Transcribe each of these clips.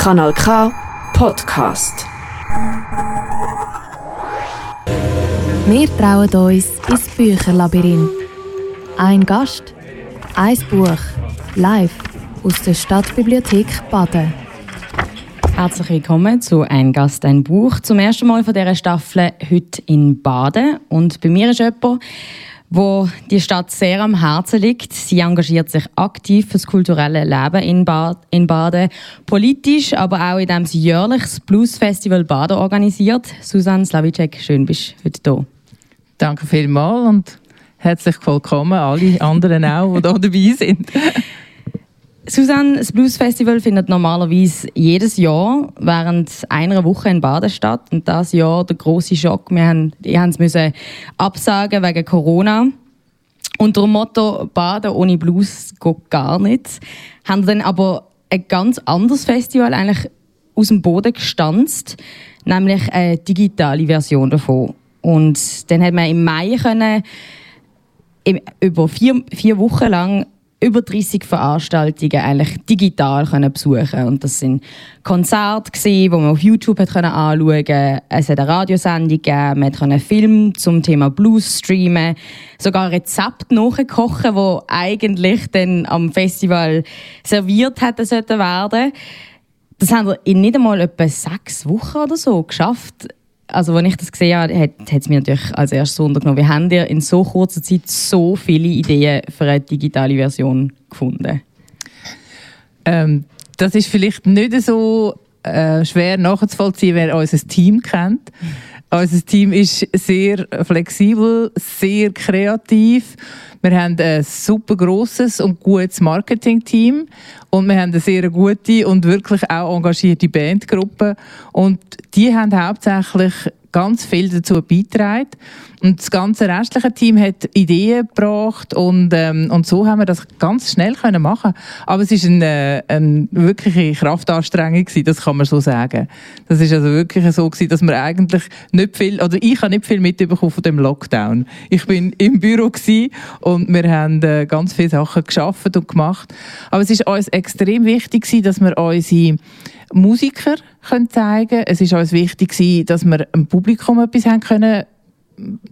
Kanal K Podcast. Wir trauen uns ins Bücherlabyrinth. Ein Gast, ein Buch, live aus der Stadtbibliothek Baden. Herzlich willkommen zu Ein Gast, ein Buch. Zum ersten Mal von dieser Staffel heute in Baden. Und bei mir ist jemand, wo die Stadt sehr am Herzen liegt. Sie engagiert sich aktiv für das kulturelle Leben in, Bad in Baden, politisch, aber auch indem sie jährlich das Bluesfestival Baden organisiert. Susanne Slavicek, schön bist du heute hier. Danke vielmals und herzlich willkommen alle anderen auch, die hier dabei sind. Susanne, das Blues Festival findet normalerweise jedes Jahr während einer Woche in Baden statt. Und das Jahr der große Schock. Wir haben, die haben es müssen absagen wegen Corona. Unter dem Motto Baden ohne Blues geht gar nicht. Haben dann aber ein ganz anderes Festival eigentlich aus dem Boden gestanzt, nämlich eine digitale Version davon. Und dann hat man im Mai können, über vier, vier Wochen lang über 30 Veranstaltungen eigentlich digital können besuchen und das sind Konzerte gewesen, wo man auf YouTube hat können anschauen. Es hat eine Radiosendung gegeben, man konnte einen Film zum Thema Blues streamen, sogar Rezepte nachkochen, wo eigentlich dann am Festival serviert hätten sollten werden. Das haben wir in nicht einmal etwa sechs Wochen oder so geschafft also als ich das gesehen habe, hat, hat es mich natürlich als erstes wundern Wie habt ihr in so kurzer Zeit so viele Ideen für eine digitale Version gefunden? Ähm, das ist vielleicht nicht so äh, schwer nachzuvollziehen, wer unser Team kennt. Unser Team ist sehr flexibel, sehr kreativ. Wir haben ein super grosses und gutes Marketing-Team und wir haben eine sehr gute und wirklich auch engagierte Bandgruppe. Und die haben hauptsächlich ganz viel dazu beitragen. Und das ganze restliche Team hat Ideen gebracht und, ähm, und so haben wir das ganz schnell können machen. Aber es ist eine, eine wirkliche Kraftanstrengung gewesen, das kann man so sagen. Das ist also wirklich so gewesen, dass wir eigentlich nicht viel, oder ich habe nicht viel mitbekommen von dem Lockdown. Ich bin im Büro und wir haben äh, ganz viele Sachen geschafft und gemacht. Aber es ist uns extrem wichtig dass wir unsere Musiker können zeigen. Es ist uns wichtig dass wir dem Publikum etwas haben können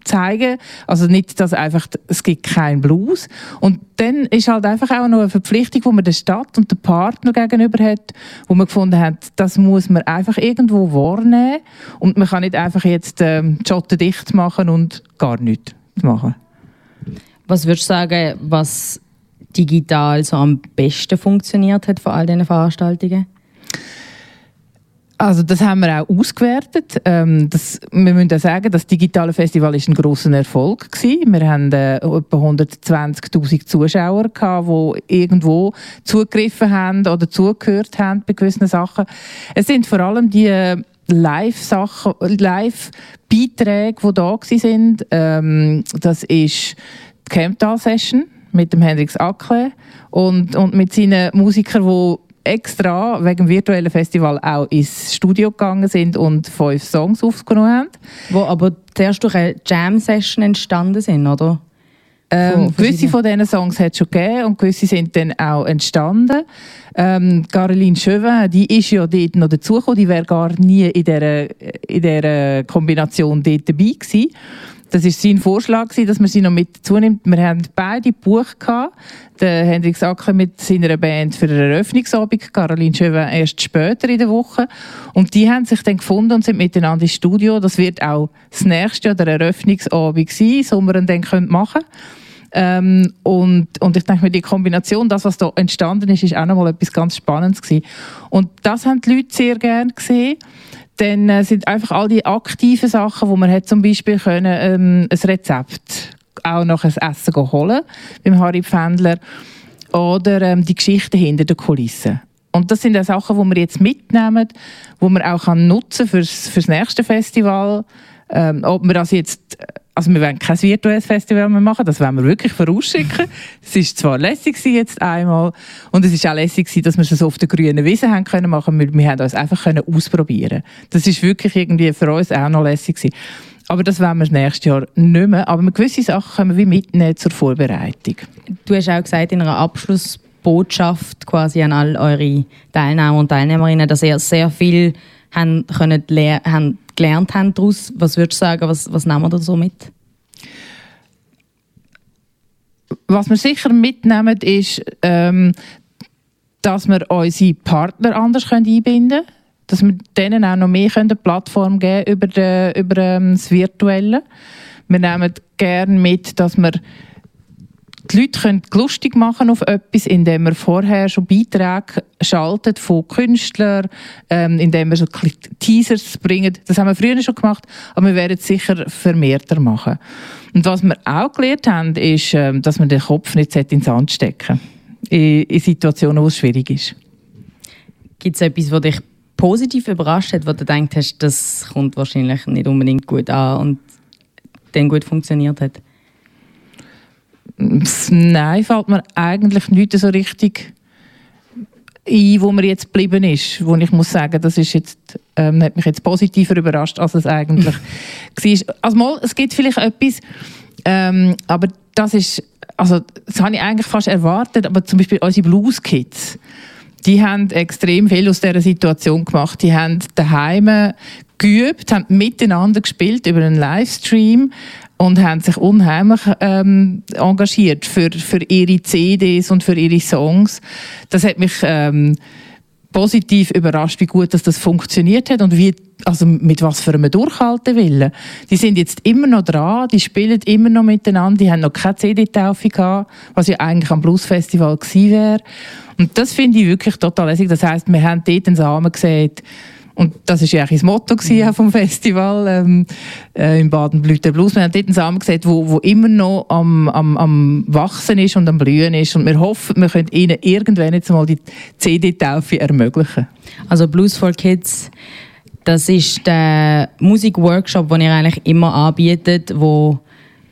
zeigen. Also nicht, dass einfach, es gibt keinen Blues. Und dann ist halt einfach auch noch eine Verpflichtung, die man der Stadt und dem Partner gegenüber hat, wo man gefunden hat, das muss man einfach irgendwo wahrnehmen. Und man kann nicht einfach jetzt ähm, die Schotten dicht machen und gar nichts machen. Was würdest du sagen, was digital so am besten funktioniert hat von all diesen Veranstaltungen? Also das haben wir auch ausgewertet. Ähm, das, wir müssen auch sagen, das digitale Festival ist ein großer Erfolg gewesen. Wir haben äh, etwa 120.000 Zuschauer gehabt, die irgendwo zugegriffen haben oder zugehört haben bei gewissen Sachen. Es sind vor allem die äh, Live-Sachen, Live-Beiträge, die da sind. Ähm, das ist die Camptal-Session mit dem Hendrix Ackle und, und mit seinen Musikern, die extra wegen dem virtuellen Festival auch ins Studio gegangen sind und fünf Songs aufgenommen haben. Wo aber zuerst durch eine Jam-Session entstanden sind, oder? Ähm, gewisse von diesen Songs hat es schon gegeben und gewisse sind dann auch entstanden. Ähm, Caroline Chauvin, die ist ja dort noch dazugekommen, die wäre gar nie in dieser, in dieser Kombination dort dabei gewesen. Das war sein Vorschlag, dass man sie noch mit zunimmt. Wir haben beide Buch gehabt. Der Hendrik Sacker mit seiner Band für eine Eröffnungsabend, Caroline Chauvin erst später in der Woche. Und die haben sich dann gefunden und sind miteinander ins Studio. Das wird auch das nächste Jahr der Eröffnungsabend sein, so wir dann machen ähm, und, und ich denke mir, die Kombination, das, was da entstanden ist, ist auch nochmal etwas ganz Spannendes gewesen. Und das haben die Leute sehr gerne gesehen dann äh, sind einfach all die aktiven Sachen, wo man hat zum Beispiel können, ähm, ein Rezept auch noch ein Essen holen beim Harry Pfändler oder ähm, die Geschichte hinter den Kulissen. Und das sind auch Sachen, die wir jetzt mitnehmen, die man auch kann nutzen fürs, fürs nächste Festival. Ähm, ob wir das jetzt also wir wollen kein virtuelles Festival mehr machen, das wollen wir wirklich vorausschicken. es war zwar lässig jetzt einmal und es war auch lässig dass wir es auf der grünen Wiese haben können machen, wir, wir haben uns einfach können ausprobieren. Das ist wirklich irgendwie für uns auch noch lässig gewesen. Aber das wollen wir nächstes Jahr nicht mehr. Aber gewisse Sachen können wir wie mitnehmen zur Vorbereitung. Du hast auch gesagt, in einer Abschluss Botschaft quasi an all eure Teilnehmer und Teilnehmerinnen, dass ihr sehr viel haben, können haben gelernt haben daraus. Was würdest du sagen, was, was nehmen wir da so mit? Was wir sicher mitnehmen, ist, ähm, dass wir unsere Partner anders einbinden können. Dass wir denen auch noch mehr eine Plattform geben über, de, über ähm, das Virtuelle. Wir nehmen gerne mit, dass wir die Leute können lustig machen auf etwas, indem wir vorher schon Beiträge schaltet von Künstlern, ähm, indem wir so Teasers bringen. Das haben wir früher schon gemacht, aber wir werden es sicher vermehrter machen. Und was wir auch gelernt haben, ist, ähm, dass man den Kopf nicht in den Sand stecken in, in Situationen, wo es schwierig ist. Gibt es etwas, was dich positiv überrascht hat, wo du denkst hast, das kommt wahrscheinlich nicht unbedingt gut an und dann gut funktioniert hat? Nein, fällt mir eigentlich nicht so richtig ein, wo mir jetzt geblieben ist, wo ich muss sagen, das ist jetzt, ähm, hat mich jetzt positiver überrascht, als es eigentlich war. Also mal, es gibt vielleicht etwas, ähm, aber das ist, also das habe ich eigentlich fast erwartet, aber zum Beispiel unsere Blues Kids, die haben extrem viel aus dieser Situation gemacht. Die haben daheim geübt, haben miteinander gespielt über einen Livestream und haben sich unheimlich ähm, engagiert für, für ihre CDs und für ihre Songs. Das hat mich ähm, positiv überrascht, wie gut dass das funktioniert hat und wie, also mit was für einem Durchhaltewillen. Die sind jetzt immer noch dran, die spielen immer noch miteinander, die haben noch keine CD-Taufe gehabt, was ja eigentlich am Bluesfestival gewesen wäre. Und das finde ich wirklich total lässig. Das heißt, wir haben dort einen Samen gesehen, und das war ja eigentlich das Motto mhm. vom Festival ähm, äh, in Baden blüht der Blues. Wir haben dort einen Samen gesehen, wo, wo immer noch am, am, am Wachsen ist und am Blühen ist. Und wir hoffen, wir können ihnen irgendwann jetzt mal die CD-Taufe ermöglichen. Also Blues for Kids, das ist der Musikworkshop, den ihr eigentlich immer anbietet, wo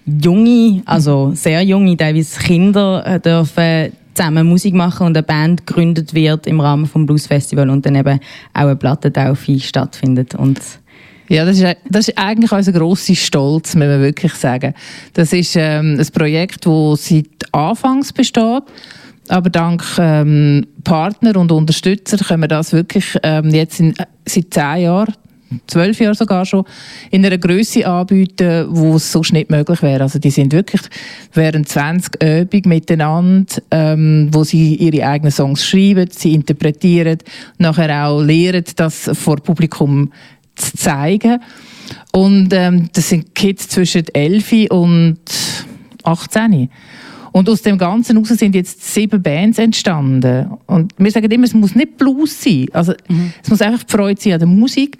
junge, also sehr junge, teilweise Kinder äh, dürfen zusammen Musik machen und eine Band gegründet wird im Rahmen des Blues und dann eben auch eine Plattentaufe stattfindet. Und ja, das ist, das ist eigentlich unser grosser Stolz, muss man wirklich sagen. Das ist ähm, ein Projekt, das seit Anfangs besteht. Aber dank ähm, Partner und Unterstützer können wir das wirklich ähm, jetzt in, seit zehn Jahren zwölf Jahre sogar schon, in einer Größe anbieten, wo es sonst nicht möglich wäre. Also die sind wirklich während 20 Übungen miteinander, ähm, wo sie ihre eigenen Songs schreiben, sie interpretieren, nachher auch lehren, das vor Publikum zu zeigen. Und ähm, das sind Kids zwischen 11 und 18. Und aus dem Ganzen heraus sind jetzt sieben Bands entstanden. Und wir sagen immer, es muss nicht Blues sein. Also, mhm. es muss einfach die Freude sein an der Musik.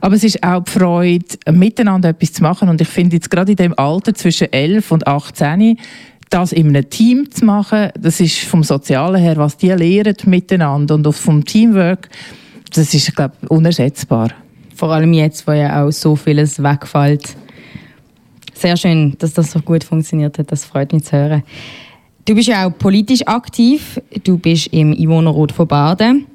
Aber es ist auch die Freude, miteinander etwas zu machen. Und ich finde jetzt gerade in dem Alter zwischen 11 und 18, das in einem Team zu machen, das ist vom Sozialen her, was die lehren miteinander und vom Teamwork, das ist, glaube ich, unersetzbar. Vor allem jetzt, wo ja auch so vieles wegfällt sehr schön, dass das so gut funktioniert hat. Das freut mich zu hören. Du bist ja auch politisch aktiv. Du bist im Einwohnerrat von Baden.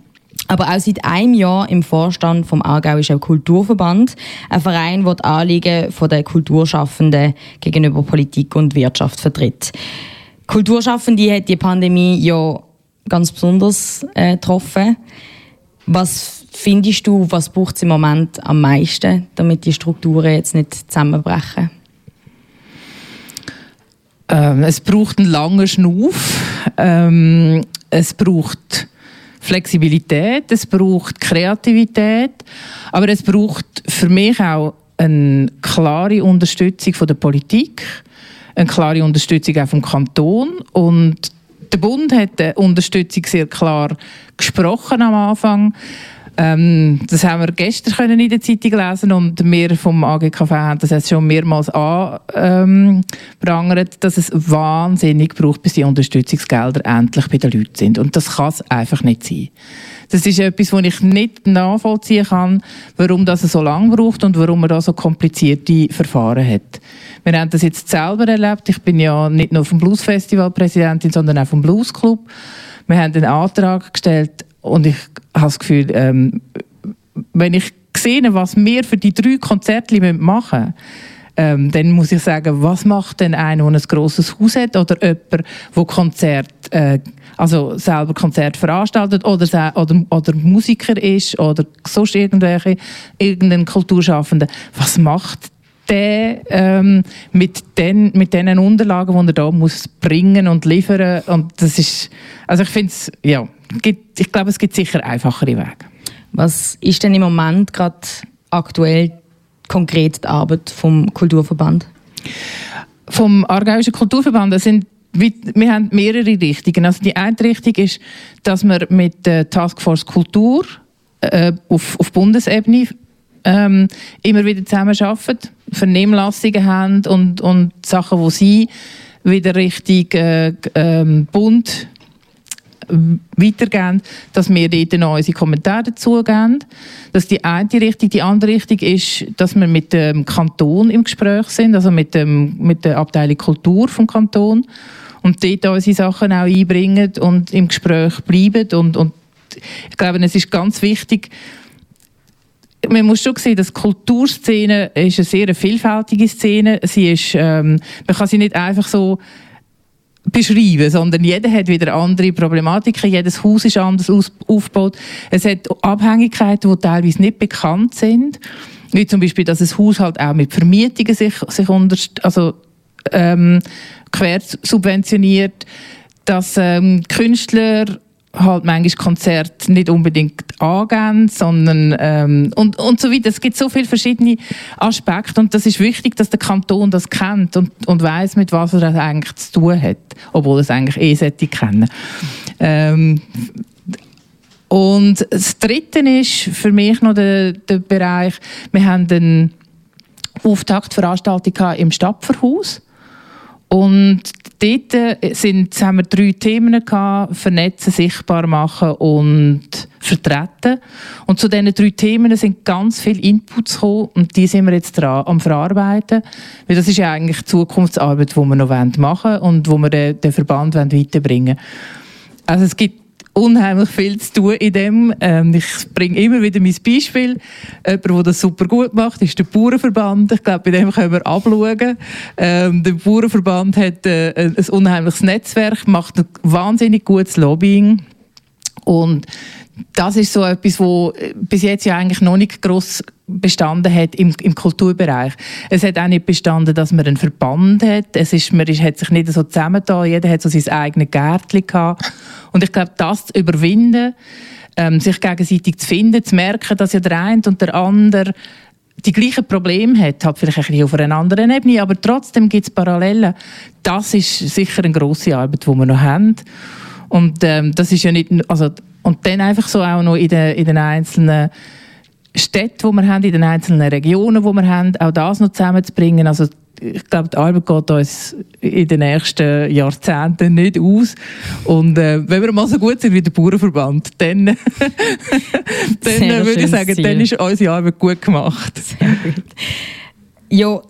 Aber auch seit einem Jahr im Vorstand vom Aargauischen Kulturverband, ein Verein, der die Anliegen der Kulturschaffenden gegenüber Politik und Wirtschaft vertritt. Kulturschaffende hat die Pandemie ja ganz besonders äh, getroffen. Was findest du, was braucht es im Moment am meisten, damit die Strukturen jetzt nicht zusammenbrechen? Ähm, es braucht einen langen Schnuff. Ähm, es braucht Flexibilität, es braucht Kreativität, aber es braucht für mich auch eine klare Unterstützung von der Politik, eine klare Unterstützung auch vom Kanton und der Bund hat die Unterstützung sehr klar gesprochen am Anfang. Ähm, das haben wir gestern können in der Zeitung lesen und wir vom AGKV haben das jetzt schon mehrmals angeprangert, ähm, dass es wahnsinnig braucht, bis die Unterstützungsgelder endlich bei den Leuten sind. Und das kann es einfach nicht sein. Das ist etwas, wo ich nicht nachvollziehen kann, warum das so lange braucht und warum man da so komplizierte Verfahren hat. Wir haben das jetzt selber erlebt. Ich bin ja nicht nur vom Blues Festival Präsidentin, sondern auch vom Blues Club. Wir haben einen Antrag gestellt und ich habe das Gefühl, ähm, wenn ich sehe, was wir für die drei Konzerte machen ähm, dann muss ich sagen, was macht denn einer, der ein grosses Haus hat oder jemand, der Konzert, äh, also selber Konzert veranstaltet oder, oder, oder Musiker ist oder sonst irgendwelche, irgendein Kulturschaffender. Was macht der ähm, mit den mit den Unterlagen, die er da muss bringen und liefern und das ist also ich finde es ja gibt, ich glaube es gibt sicher einfachere Wege. Was ist denn im Moment gerade aktuell konkret die Arbeit vom Kulturverband? Vom Aargauischen Kulturverband das sind wir haben mehrere Richtungen. Also die eine Richtung ist, dass wir mit der Taskforce Kultur äh, auf, auf Bundesebene ähm, immer wieder zusammenarbeiten, Vernehmlassungen haben und, und Sachen, die sie wieder richtig äh, ähm, Bund weitergeben, dass wir dort noch unsere Kommentare dazu geben. Das ist die eine Richtung. Die andere Richtung ist, dass wir mit dem Kanton im Gespräch sind, also mit, dem, mit der Abteilung Kultur vom Kanton und dort unsere Sachen auch einbringen und im Gespräch bleiben. Und, und ich glaube, es ist ganz wichtig, man muss schon sehen, dass Kulturszene ist eine sehr vielfältige Szene. Ist, ähm, man kann sie nicht einfach so beschreiben, sondern jeder hat wieder andere Problematiken, jedes Haus ist anders aufgebaut. Es hat Abhängigkeiten, die teilweise nicht bekannt sind, wie zum Beispiel, dass ein Haus halt auch mit Vermietungen sich, sich unter, also, ähm, quer subventioniert, dass ähm, Künstler halt manchmal Konzerte nicht unbedingt angehen, sondern ähm, und, und so weiter. Es gibt so viele verschiedene Aspekte und das ist wichtig, dass der Kanton das kennt und, und weiß, mit was er das eigentlich zu tun hat, obwohl er es eigentlich eh sollte kennen. Ähm, und das Dritte ist für mich noch der, der Bereich, wir haben eine Auftaktveranstaltung im Stapferhaus und dort äh, sind, haben wir drei Themen gehabt, vernetzen, sichtbar machen und vertreten. Und zu diesen drei Themen sind ganz viele Inputs gekommen und die sind wir jetzt dran am verarbeiten. Weil das ist ja eigentlich die Zukunftsarbeit, die wir noch machen wollen und wo wir den, den Verband weiterbringen wollen. Also es gibt unheimlich viel zu tun in dem. Ähm, ich bringe immer wieder mein Beispiel. Jemand, der das super gut macht, ist der Bauernverband. Ich glaube, bei dem können wir abschauen. Ähm, der Bauernverband hat äh, ein unheimliches Netzwerk, macht ein wahnsinnig gutes Lobbying. Und das ist so etwas, wo bis jetzt ja eigentlich noch nicht groß bestanden hat im, im Kulturbereich. Es hat auch nicht bestanden, dass man einen Verband hat. Es ist, man ist, hat sich nicht so zusammengetan. Jeder hat so sein eigenes Gärtchen gehabt. Und ich glaube, das zu überwinden, ähm, sich gegenseitig zu finden, zu merken, dass ja der eine und der andere die gleichen Probleme hat, halt vielleicht ein bisschen auf einer anderen Ebene, aber trotzdem gibt es Parallelen. Das ist sicher eine grosse Arbeit, die wir noch haben. Und ähm, das ist ja nicht, also und dann einfach so auch noch in den, in den einzelnen Städten, die wir haben, in den einzelnen Regionen, die wir haben, auch das noch zusammenzubringen. Also ich glaube, die Arbeit geht uns in den nächsten Jahrzehnten nicht aus. Und äh, wenn wir mal so gut sind wie der Bauernverband, dann, dann würde ich sagen, Ziel. dann ist unsere Arbeit gut gemacht. Sehr gut. Ja,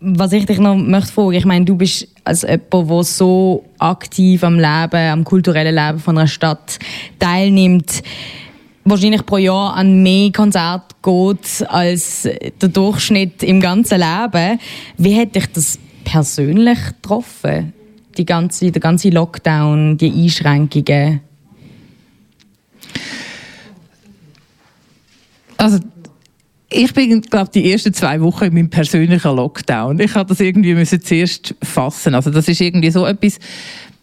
was ich dich noch möchte fragen, ich meine, du bist als jemand, der so aktiv am Leben, am kulturellen Leben von einer Stadt teilnimmt, wahrscheinlich pro Jahr an mehr Konzerte geht als der Durchschnitt im ganzen Leben. Wie hat dich das persönlich getroffen? Die ganze, der ganze Lockdown, die Einschränkungen? Also ich bin, glaube die ersten zwei Wochen in meinem persönlichen Lockdown. Ich habe das irgendwie müssen zuerst fassen. Also das ist irgendwie so etwas.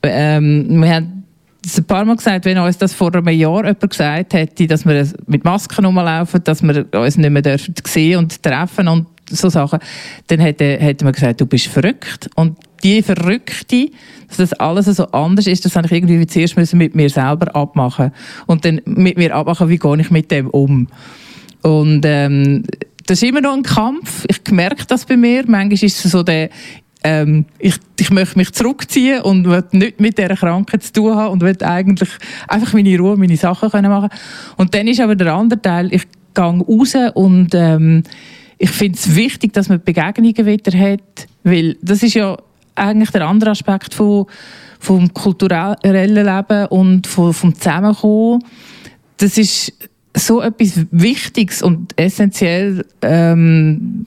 Ähm, wir haben es ein paar Mal gesagt, wenn uns das vor einem Jahr jemand gesagt hätte, dass wir mit Masken rumlaufen, dass wir uns nicht mehr dürfen sehen und treffen und so Sachen, dann hätte, hätte man gesagt, du bist verrückt. Und die Verrückte, dass das alles so anders ist, das habe ich irgendwie zuerst müssen mit mir selber abmachen und dann mit mir abmachen, wie gehe ich mit dem um. Und ähm, das ist immer noch ein Kampf. Ich merke das bei mir. Manchmal ist es so der ähm, ich, ich möchte mich zurückziehen und will nicht mit dieser Krankheit zu tun haben und will eigentlich einfach meine Ruhe, meine Sachen können machen Und dann ist aber der andere Teil, ich gehe raus und ähm, ich finde es wichtig, dass man Begegnungen wieder hat, weil das ist ja eigentlich der andere Aspekt von, vom kulturellen Leben und vom, vom Zusammenkommen. Das ist so etwas Wichtiges und essentiell ähm,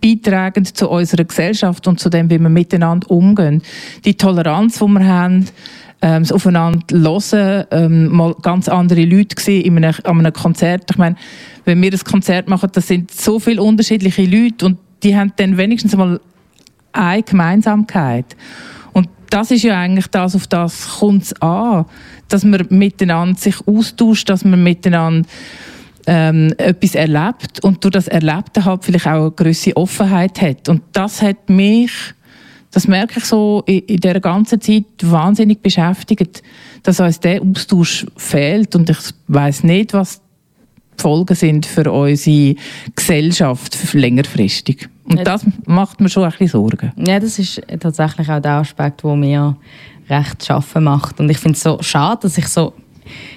bei beitragen zu unserer Gesellschaft und zu dem, wie wir miteinander umgehen. Die Toleranz, die wir haben, ähm, das Aufeinander hören, ähm, mal ganz andere Leute gesehen in einem, an einem Konzert. Ich meine, wenn wir ein Konzert machen, das sind so viele unterschiedliche Leute und die haben dann wenigstens mal eine Gemeinsamkeit. Und das ist ja eigentlich das, auf das kommt es an, dass man miteinander sich austauscht, dass man miteinander ähm, etwas erlebt und durch das Erlebte halt vielleicht auch eine gewisse Offenheit hat. Und das hat mich, das merke ich so in, in dieser ganzen Zeit wahnsinnig beschäftigt, dass uns der Austausch fehlt und ich weiß nicht, was die Folgen sind für unsere Gesellschaft längerfristig. Und das macht mir schon ein bisschen Sorgen. Ja, das ist tatsächlich auch der Aspekt, der mir recht schaffen macht. Und ich finde es so schade, dass ich so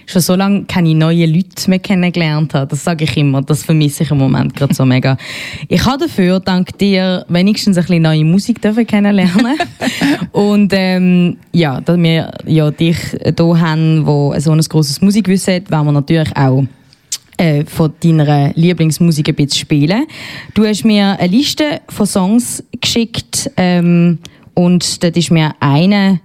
schon so lange keine neuen Leute mehr kennengelernt habe. Das sage ich immer. Das vermisse ich im Moment gerade so mega. Ich habe dafür, dank dir, wenigstens ein bisschen neue Musik dürfen kennenlernen. Und ähm, ja, dass wir ja dich hier haben, wo so ein grosses Musikwissen hat, wollen wir natürlich auch äh, von deiner Lieblingsmusik ein bisschen spielen. Du hast mir eine Liste von Songs geschickt ähm, und dort ist mir eine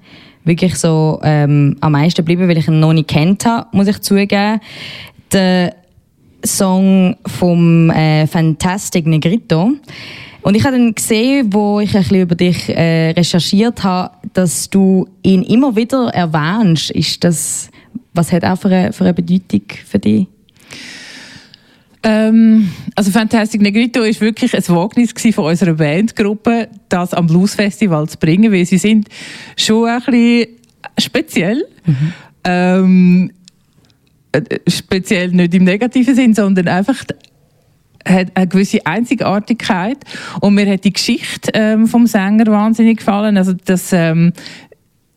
wirklich so ähm, am meisten geblieben, weil ich ihn noch nicht kennt habe, muss ich zugeben. Der Song vom äh, Fantastic Negrito. Und ich habe dann gesehen, wo ich ein bisschen über dich äh, recherchiert habe, dass du ihn immer wieder erwähnst. Ist das, was hat er für eine, für eine Bedeutung für dich? Ähm, also Fantastic Negrito ist wirklich ein Wagnis von unserer Bandgruppe, das am Bluesfestival zu bringen, weil sie sind schon ein bisschen speziell. Mhm. Ähm, äh, speziell nicht im negativen Sinn, sondern einfach hat eine gewisse Einzigartigkeit und mir hat die Geschichte ähm, vom Sänger wahnsinnig gefallen, also das ähm,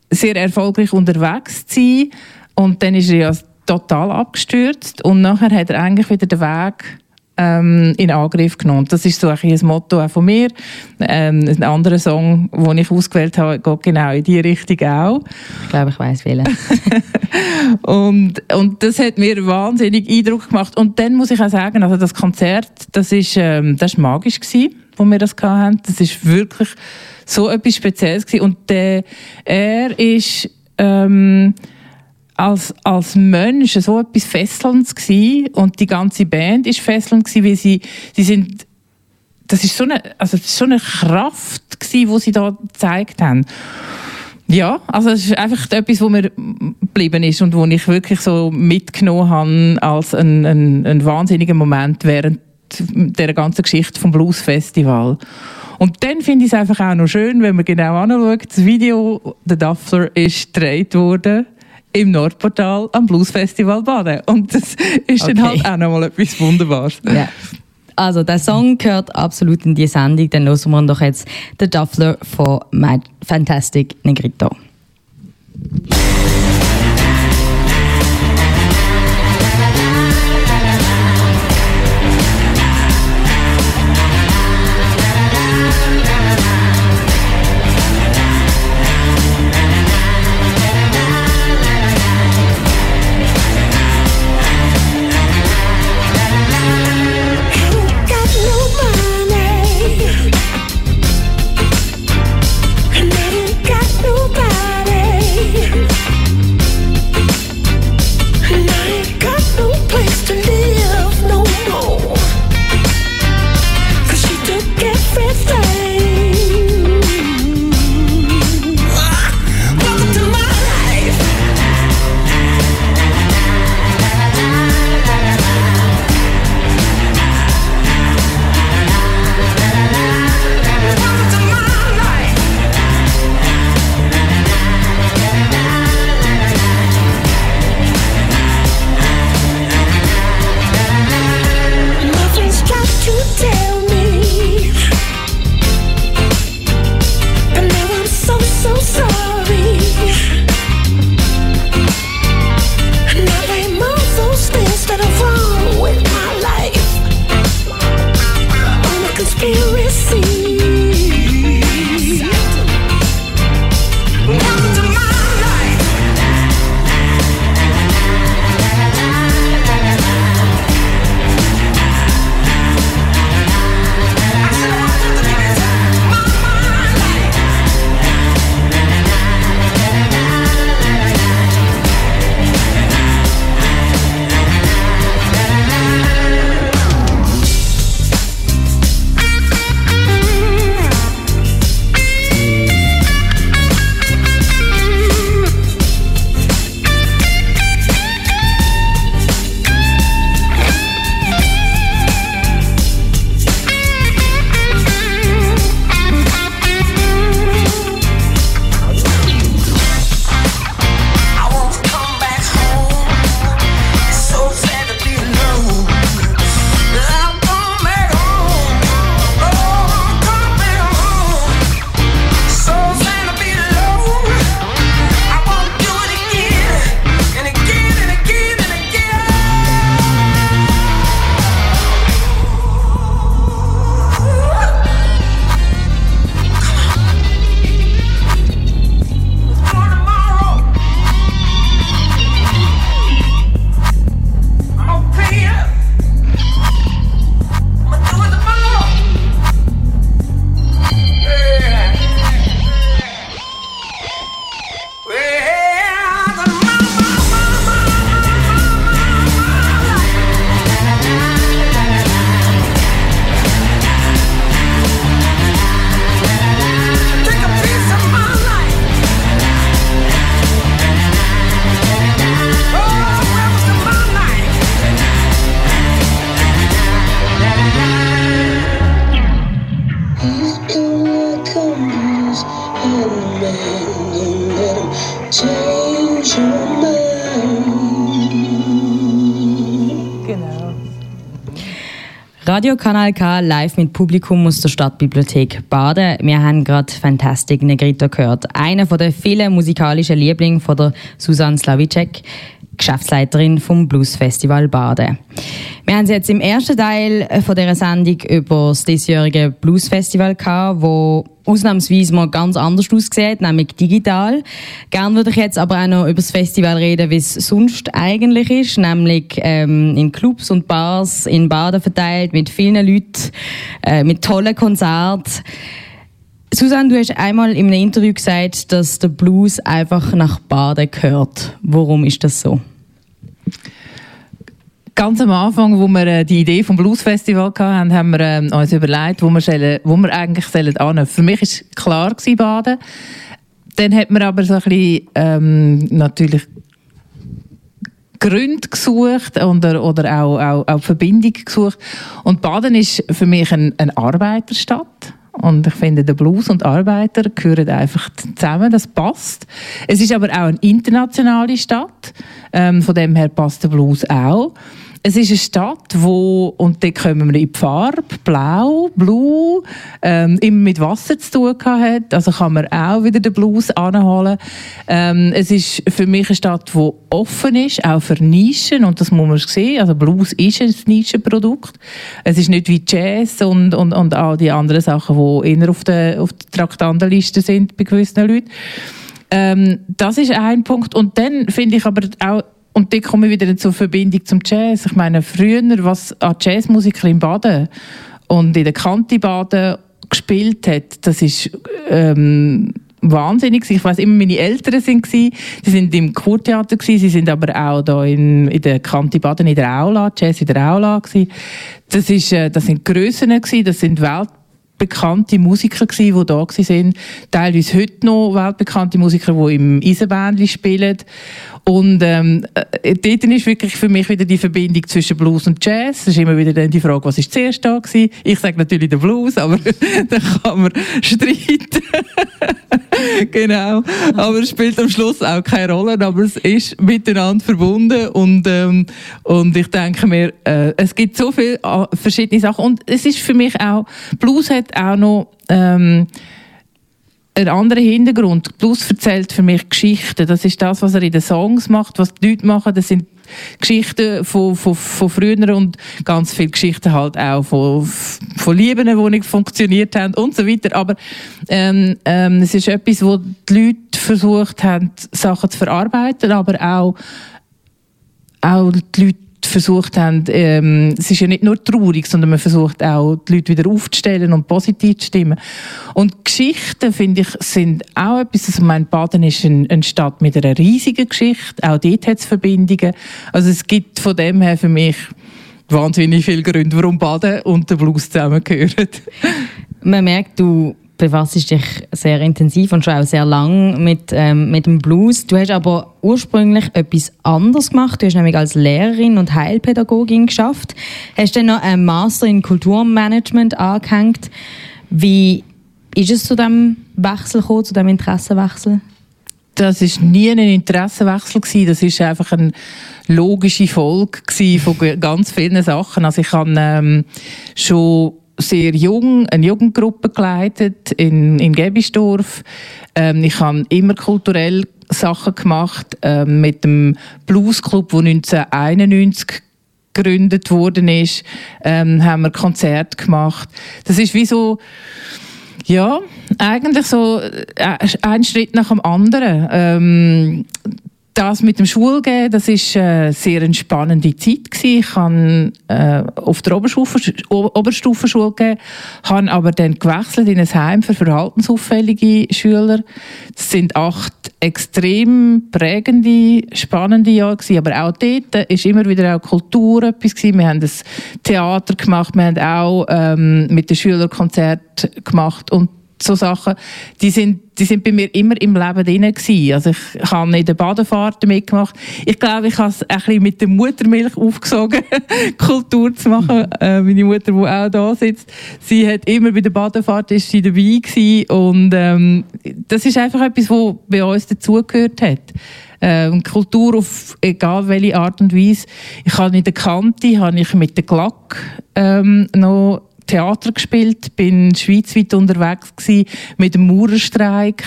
sehr erfolgreich unterwegs zu sein und dann ist er ja total abgestürzt und nachher hat er eigentlich wieder den Weg ähm, in Angriff genommen. Das ist so ein, ein Motto auch von mir. Ähm, ein anderer Song, den ich ausgewählt habe, geht genau in diese Richtung auch. Ich glaube, ich weiß welchen. und, und das hat mir wahnsinnig Eindruck gemacht. Und dann muss ich auch sagen, also das Konzert, das ist, ähm, das ist magisch gewesen, wo wir das hatten. Das ist wirklich so etwas Spezielles gewesen. Und der, er ist ähm, als, als Mensch so etwas Fesselndes gewesen und die ganze Band ist fesselnd gewesen, weil sie, sie sind, das ist so eine, also ist so eine Kraft gewesen, die sie da gezeigt haben. Ja, also es ist einfach etwas, wo mir geblieben ist und wo ich wirklich so mitgenommen habe als ein, ein, ein wahnsinniger Moment während der ganzen Geschichte vom Blues Festival. Und dann finde ich es einfach auch noch schön, wenn man genau anschaut, das Video, der Duffler ist gedreht worden im Nordportal am Bluesfestival Baden. Und das ist okay. dann halt auch nochmal etwas Wunderbares. Ja. Also, der Song gehört absolut in die Sendung. Dann hören wir doch jetzt den Duffler von Fantastic Negrito. Radio Kanal K live mit Publikum aus der Stadtbibliothek Baden. Wir haben gerade Fantastic Negrito gehört. Einer der vielen musikalischen Lieblinge von der Susanne Slavicek. Geschäftsleiterin vom Blues Festival Baden. Wir haben jetzt im ersten Teil von dieser Sendung über das diesjährige Blues Festival gehabt, wo ausnahmsweise mal ganz anders aussieht, nämlich digital. Gern würde ich jetzt aber auch noch über das Festival reden, wie es sonst eigentlich ist, nämlich ähm, in Clubs und Bars in Baden verteilt, mit vielen Leuten, äh, mit tollen Konzerten. Susanne, du hast einmal in einem Interview gesagt, dass der Blues einfach nach Baden gehört. Warum ist das so? Ganz am Anfang, wo wir äh, die Idee vom Blues Festival hatten, haben wir äh, uns überlegt, wo wir, sollen, wo wir eigentlich sollen an. Für mich war klar Baden. Dann hat man aber so ein bisschen ähm, natürlich Gründe gesucht oder, oder auch, auch, auch Verbindung gesucht. Und Baden ist für mich eine ein Arbeiterstadt. Und ich finde, der Blues und Arbeiter gehören einfach zusammen, das passt. Es ist aber auch eine internationale Stadt, ähm, von dem her passt der Blues auch. Es ist eine Stadt, wo, und da kommen wir in die Farbe, blau, blau, ähm, immer mit Wasser zu tun hat. Also kann man auch wieder den Blues anholen. Ähm, es ist für mich eine Stadt, die offen ist, auch für Nischen, und das muss man sehen. Also Blues ist ein Nischenprodukt. Es ist nicht wie Jazz und, und, und all die anderen Sachen, die eher auf der, auf der Traktandenliste sind bei gewissen Leuten. Ähm, das ist ein Punkt. Und dann finde ich aber auch, und dann komme ich wieder zur Verbindung zum Jazz. Ich meine, früher, was an Jazzmusiker in Baden und in der Kante Baden gespielt hat, das ist ähm, wahnsinnig. Ich weiß immer, meine Eltern sind sie sind im Kurtheater sie sind aber auch da in, in der Kante Baden in der Aula, Jazz in der Aula gewesen. Das ist, äh, das sind Grössen gewesen, das sind Welt bekannte Musiker gewesen, die da waren. Teilweise heute noch weltbekannte Musiker, die im Eisenbändli spielen. Und ähm, äh, dort ist wirklich für mich wieder die Verbindung zwischen Blues und Jazz. Es ist immer wieder dann die Frage, was ist zuerst da gewesen? Ich sage natürlich der Blues, aber da kann man streiten. genau. Aber es spielt am Schluss auch keine Rolle, aber es ist miteinander verbunden und, ähm, und ich denke mir, äh, es gibt so viele äh, verschiedene Sachen und es ist für mich auch, Blues hat auch noch ähm, einen anderen Hintergrund. Blues erzählt für mich Geschichten. Das ist das, was er in den Songs macht, was die Leute machen. Das sind Geschichten von, von, von früher und ganz viele Geschichten halt auch von, von Lieben, die nicht funktioniert haben und so weiter. Aber ähm, ähm, es ist etwas, wo die Leute versucht haben, Sachen zu verarbeiten, aber auch, auch die Leute versucht haben, ähm, es ist ja nicht nur traurig, sondern man versucht auch, die Leute wieder aufzustellen und positiv zu stimmen. Und Geschichten, finde ich, sind auch etwas, also mein Baden ist ein, eine Stadt mit einer riesigen Geschichte, auch dort hat es Verbindungen. Also es gibt von dem her für mich wahnsinnig viele Gründe, warum Baden und der Blues zusammengehören. Man merkt, du befasst dich sehr intensiv und schon auch sehr lang mit, ähm, mit dem Blues. Du hast aber ursprünglich etwas anderes gemacht. Du hast nämlich als Lehrerin und Heilpädagogin geschafft. Hast dann noch einen Master in Kulturmanagement angehängt. Wie ist es zu diesem Wechsel gekommen, zu diesem Interessenwechsel? Das ist nie ein Interessenwechsel gewesen. Das ist einfach eine logische Folge von ganz vielen Sachen. Also ich habe ähm, schon sehr jung eine Jugendgruppe geleitet in, in Gebisdorf. Ähm, ich habe immer kulturell Sachen gemacht ähm, mit dem Bluesclub, der 1991 gegründet worden ist, ähm, haben wir Konzerte gemacht. Das ist wie so, ja, eigentlich so äh, ein Schritt nach dem anderen. Ähm, das mit dem Schulgehen, das ist eine sehr entspannende Zeit gewesen. Ich habe äh, auf der Oberstufe, Oberstufenschule gegeben, habe aber dann gewechselt in ein Heim für verhaltensauffällige Schüler. Das sind acht extrem prägende, spannende Jahre gewesen. Aber auch dort ist immer wieder auch Kultur etwas gewesen. Wir haben das Theater gemacht, wir haben auch ähm, mit den Schülern Konzerte gemacht und so Sachen, die sind, die sind bei mir immer im Leben drin gewesen. Also ich habe in den Badefahrten mitgemacht. Ich glaube, ich habe es ein bisschen mit der Muttermilch aufgesogen, Kultur zu machen. Äh, meine Mutter, die auch da sitzt, sie hat immer bei der Badefahrt ist sie dabei gewesen und ähm, das ist einfach etwas, was bei uns dazugehört hat. Ähm, Kultur auf egal welche Art und Weise. Ich habe in der Kante habe ich mit der Glock ähm, noch Theater gespielt, bin schweizweit unterwegs gewesen, mit dem Maurerstreik.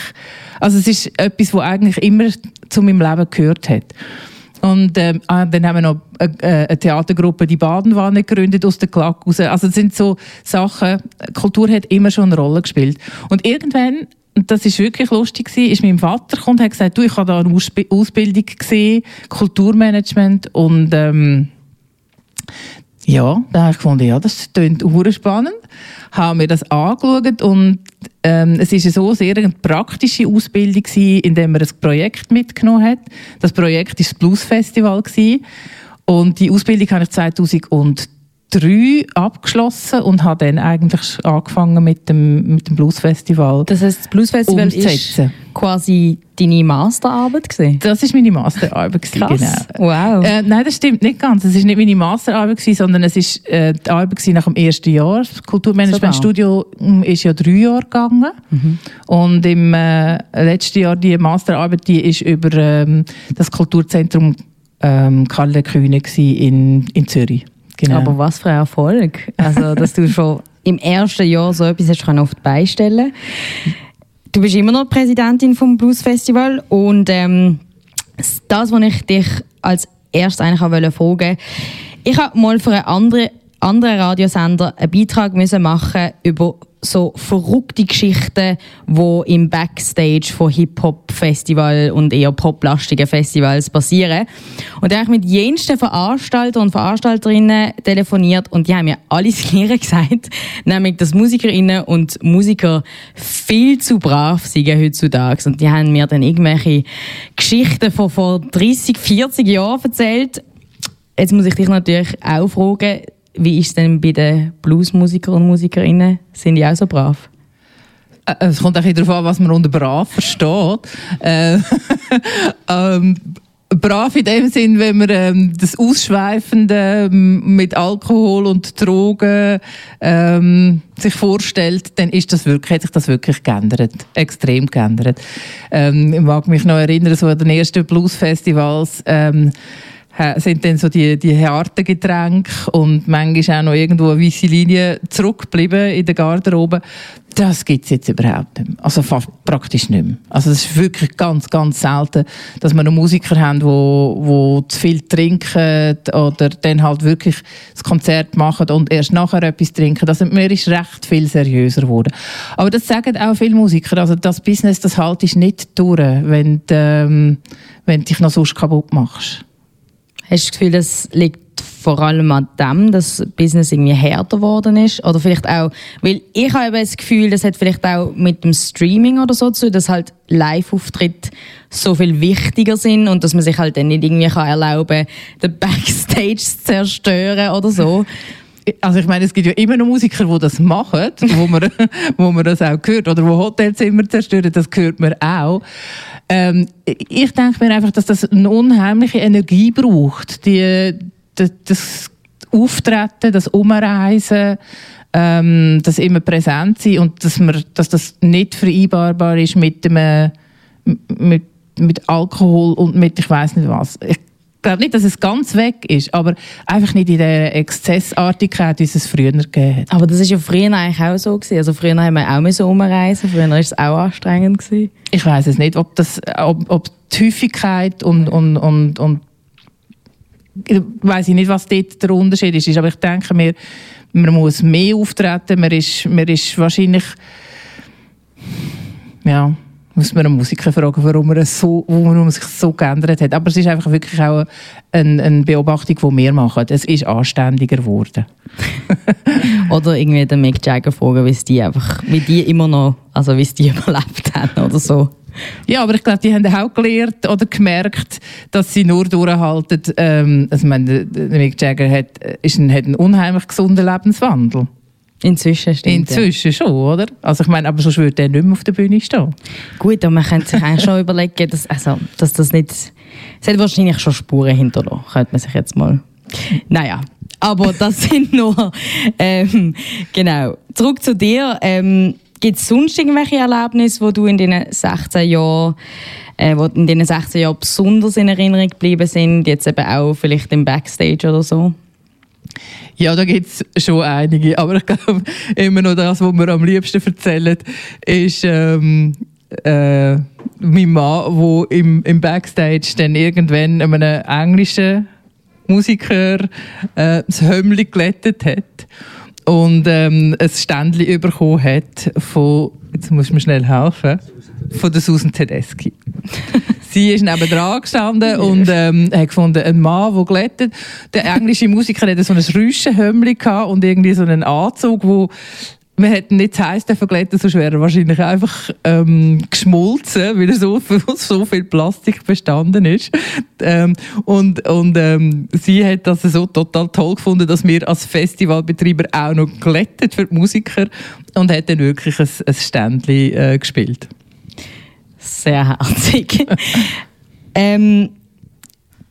Also es ist etwas, was eigentlich immer zu meinem Leben gehört hat. Und ähm, ah, dann haben wir noch eine, äh, eine Theatergruppe, die Badenwanne gegründet aus der Klack raus. Also es sind so Sachen, Kultur hat immer schon eine Rolle gespielt. Und irgendwann das ist wirklich lustig gewesen, ist mein Vater gekommen und hat gesagt, du, ich habe da eine Ausbildung gesehen, Kulturmanagement und ähm, ja, da habe ich gefunden, ja, das klingt spannend. Habe mir das angeschaut und ähm, es ist so sehr eine praktische Ausbildung gewesen, in der man ein Projekt mitgenommen hat. Das Projekt ist das Blues Festival gewesen. und die Ausbildung habe ich 2003 abgeschlossen und habe dann eigentlich angefangen mit dem, mit dem Blues Festival. Das heißt, das Blues Festival ist quasi deine Masterarbeit gewesen? Das ist meine Masterarbeit gewesen, Krass. genau. Wow. Äh, nein, das stimmt nicht ganz. Es ist nicht meine Masterarbeit gewesen, sondern es ist äh, die Arbeit gewesen nach dem ersten Jahr. Das Kulturmanagementstudio so ist ja drei Jahre gegangen mhm. und im äh, letzten Jahr die Masterarbeit, die ist über ähm, das Kulturzentrum ähm, Karl der Kühne in, in Zürich. Genau. Aber was für ein Erfolg. Also, dass du schon im ersten Jahr so etwas hast auf die Beine stellen Du bist immer noch Präsidentin vom Blues Festival und ähm, das, was ich dich als erstes eigentlich fragen wollte, ich habe mal für einen anderen, anderen Radiosender einen Beitrag müssen machen über so verrückte Geschichten, wo im Backstage von Hip-Hop-Festival und eher poplastigen Festivals passieren. Und da habe ich mit jensten Veranstaltern und Veranstalterinnen telefoniert und die haben mir alles Gleiche gesagt, nämlich, dass Musikerinnen und Musiker viel zu brav sind heutzutage. Und die haben mir dann irgendwelche Geschichten von vor 30, 40 Jahren erzählt. Jetzt muss ich dich natürlich auch fragen, wie ist es denn bei den Bluesmusikern und Musikerinnen? Sind die auch so brav? Es kommt auch darauf an, was man unter brav versteht. Äh, ähm, brav in dem Sinn, wenn man ähm, das Ausschweifende ähm, mit Alkohol und Drogen ähm, sich vorstellt, dann ist das wirklich, hat sich das wirklich geändert. Extrem geändert. Ähm, ich mag mich noch erinnern, so an den ersten Bluesfestivals, ähm, sind dann so die, die harten Getränke und manchmal auch noch irgendwo eine weisse Linie zurückgeblieben in der Garderobe. Das gibt es jetzt überhaupt nicht mehr. Also fast praktisch nicht mehr. Also es ist wirklich ganz, ganz selten, dass wir noch Musiker haben, wo, wo zu viel trinken oder dann halt wirklich das Konzert machen und erst nachher etwas trinken. Also mir ist recht viel seriöser geworden. Aber das sagen auch viele Musiker. Also das Business, das haltest nicht durch, wenn, du, ähm, wenn du dich noch sonst kaputt machst. Hast du das Gefühl, das liegt vor allem an dem, dass das Business irgendwie härter geworden ist? Oder vielleicht auch, weil ich habe das Gefühl, das hat vielleicht auch mit dem Streaming oder so zu dass halt Live-Auftritte so viel wichtiger sind und dass man sich halt dann nicht irgendwie kann erlauben den Backstage zu zerstören oder so. Also ich meine, es gibt ja immer noch Musiker, die das machen, wo man, wo man das auch hört. Oder wo Hotelzimmer zerstören, das hört man auch. Ähm, ich denke mir einfach, dass das eine unheimliche Energie braucht. Die, das, das Auftreten, das Umreisen, ähm, das immer präsent sein und dass, man, dass das nicht vereinbarbar ist mit, dem, mit, mit Alkohol und mit ich weiß nicht was. Ich glaube nicht, dass es ganz weg ist, aber einfach nicht in der Exzessartigkeit, wie es früher gegeben hat. Aber das ist ja früher eigentlich auch so gewesen. Also früher haben wir auch müssen umreisen. Früher war es auch anstrengend gewesen. Ich weiß es nicht, ob das, ob, ob die Häufigkeit und und und und ich weiß nicht, was dort der Unterschied ist. Aber ich denke mir, man muss mehr auftreten. Man ist, man ist wahrscheinlich ja muss man einen Musiker fragen, warum er, so, warum sich so geändert hat. Aber es ist einfach wirklich auch eine, eine Beobachtung, die wir machen. Es ist anständiger geworden. oder irgendwie den Mick Jagger fragen, wie die einfach, wie die immer noch, also wie die überlebt haben oder so. Ja, aber ich glaube, die haben auch gelernt oder gemerkt, dass sie nur durchhalten. Ähm, also, ich meine, der Mick Jagger hat, ist ein, hat einen unheimlich gesunden Lebenswandel. Inzwischen stimmt. Inzwischen ja. schon, oder? Also ich meine, aber sonst würde er nicht mehr auf der Bühne stehen. Gut, aber man könnte sich eigentlich schon überlegen, dass, also, dass das nicht... Es hat wahrscheinlich schon Spuren hinterlassen, könnte man sich jetzt mal... Naja, aber das sind nur... Ähm, genau. Zurück zu dir. Ähm, Gibt es sonst irgendwelche Erlebnisse, wo du in diesen 16 Jahren, äh, wo in diesen 16 Jahren besonders in Erinnerung geblieben sind? Jetzt eben auch vielleicht im Backstage oder so? Ja, da gibt es schon einige. Aber ich glaube, immer noch das, was wir am liebsten erzählen, ist ähm, äh, mein Mann, der im, im Backstage dann irgendwann einem englischen Musiker äh, das Hömmli glättet hat und ähm, ein Ständchen bekommen hat von, jetzt muss ich mir schnell helfen, von der Susan Tedeschi. Sie ist neben dran gestanden und ähm, hat gefunden, ein Mann, der glättet. Der englische Musiker hatte so ein Rüschenhömmli und irgendwie so einen Anzug, wo wir hätten nicht Heiß verglätten, sonst wäre er wahrscheinlich einfach ähm, geschmolzen, weil er so, so viel Plastik bestanden ist. Ähm, und und ähm, sie hat das so total toll gefunden, dass wir als Festivalbetreiber auch noch glättet für die Musiker und hat dann wirklich ein, ein Ständchen äh, gespielt. Sehr herzig. ähm,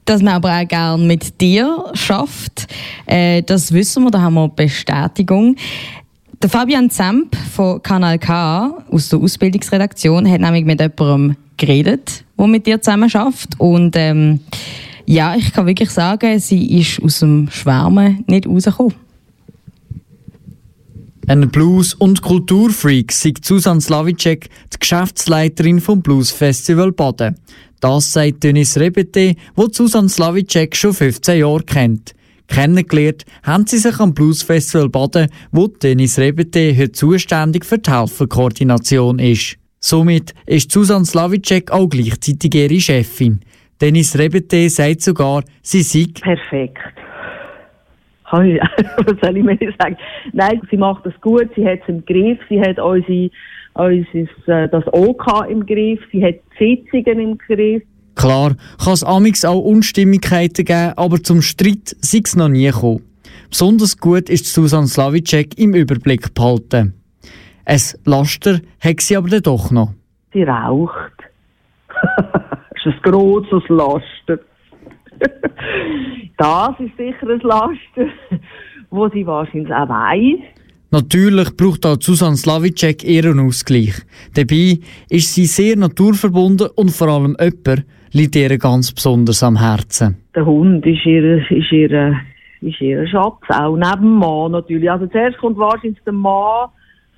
dass man aber auch gerne mit dir schafft, äh, das wissen wir, da haben wir Bestätigung. Der Fabian Zemp von Kanal K aus der Ausbildungsredaktion hat nämlich mit jemandem geredet, der mit dir zusammen schafft und ähm, ja, ich kann wirklich sagen, sie ist aus dem Schwärmen nicht rausgekommen. Ein Blues- und Kulturfreak sagt Susan Slavicek, die Geschäftsleiterin vom Blues Festival Baden. Das sagt Denis Rebete, wo Susan Slavicek schon 15 Jahre kennt. Kennengelernt haben sie sich am Blues Festival Baden, wo Denis Rebete heute zuständig für die Helferkoordination ist. Somit ist Susan Slavicek auch gleichzeitig ihre Chefin. Denis Rebete sagt sogar, sie sei perfekt. Was soll ich mir sagen? Nein, sie macht das gut, sie hat es im Griff, sie hat unsere, unser, äh, das OK im Griff, sie hat Sitzungen im Griff. Klar, kann es amix auch Unstimmigkeiten geben, aber zum Streit sei es noch nie gekommen. Besonders gut ist Susan Slavicek im Überblick behalten. Ein Laster hat sie aber doch noch. Sie raucht. das ist ein grosses Laster. das ist sicher ein Laster, wo sie wahrscheinlich auch weiss. Natürlich braucht auch Susan Slavicek ihren Ausgleich. Dabei ist sie sehr naturverbunden und vor allem jemand liegt ihr ganz besonders am Herzen. Der Hund ist ihr, ist ihr, ist ihr Schatz, auch neben dem Mann natürlich. Also zuerst kommt wahrscheinlich der Mann,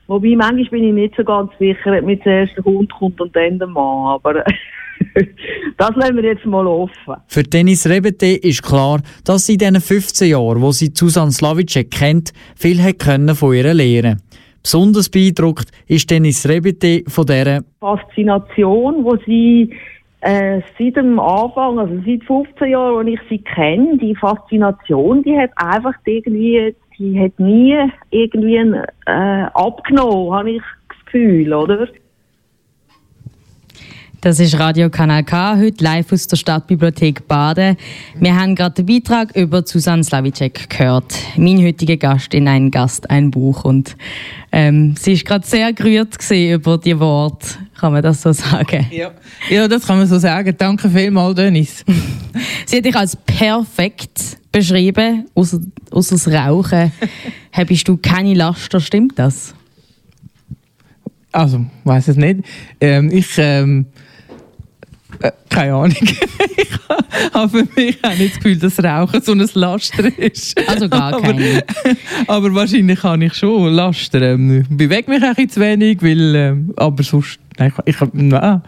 wobei manchmal bin ich nicht so ganz sicher, ob mit zuerst der Hund kommt und dann der Mann, aber das lassen wir jetzt mal offen. Für Dennis Rebete ist klar, dass sie in diesen 15 Jahren, wo sie Susan Slavicek kennt, viel hat können von ihr lernen Besonders beeindruckt ist Dennis Rebete von dieser Faszination, wo sie äh, seit dem Anfang, also seit 15 Jahren, als ich sie kenne, die Faszination, die hat einfach irgendwie, die hat nie irgendwie äh, abgenommen, habe ich das Gefühl, oder? Das ist Radio Kanal K, heute live aus der Stadtbibliothek Baden. Wir haben gerade den Beitrag über Susanne Slavicek gehört. Mein heutiger Gast in Ein Gast, ein Buch. Und ähm, sie ist gerade sehr gerührt über die Worte. Kann man das so sagen? Ja, ja das kann man so sagen. Danke vielmals, Dennis. sie hat dich als perfekt beschrieben, außer, das Rauchen. Habest du keine Laster, stimmt das? Also, weiß es nicht. Ähm, ich ähm, äh, keine Ahnung. ich habe für mich auch nicht das Gefühl, dass Rauchen so ein Laster ist. Also gar keine. Aber, aber wahrscheinlich kann ich schon Laster. Ähm, ich bewege mich ein bisschen zu wenig, weil, ähm, aber sonst, nein, ich, ich nein.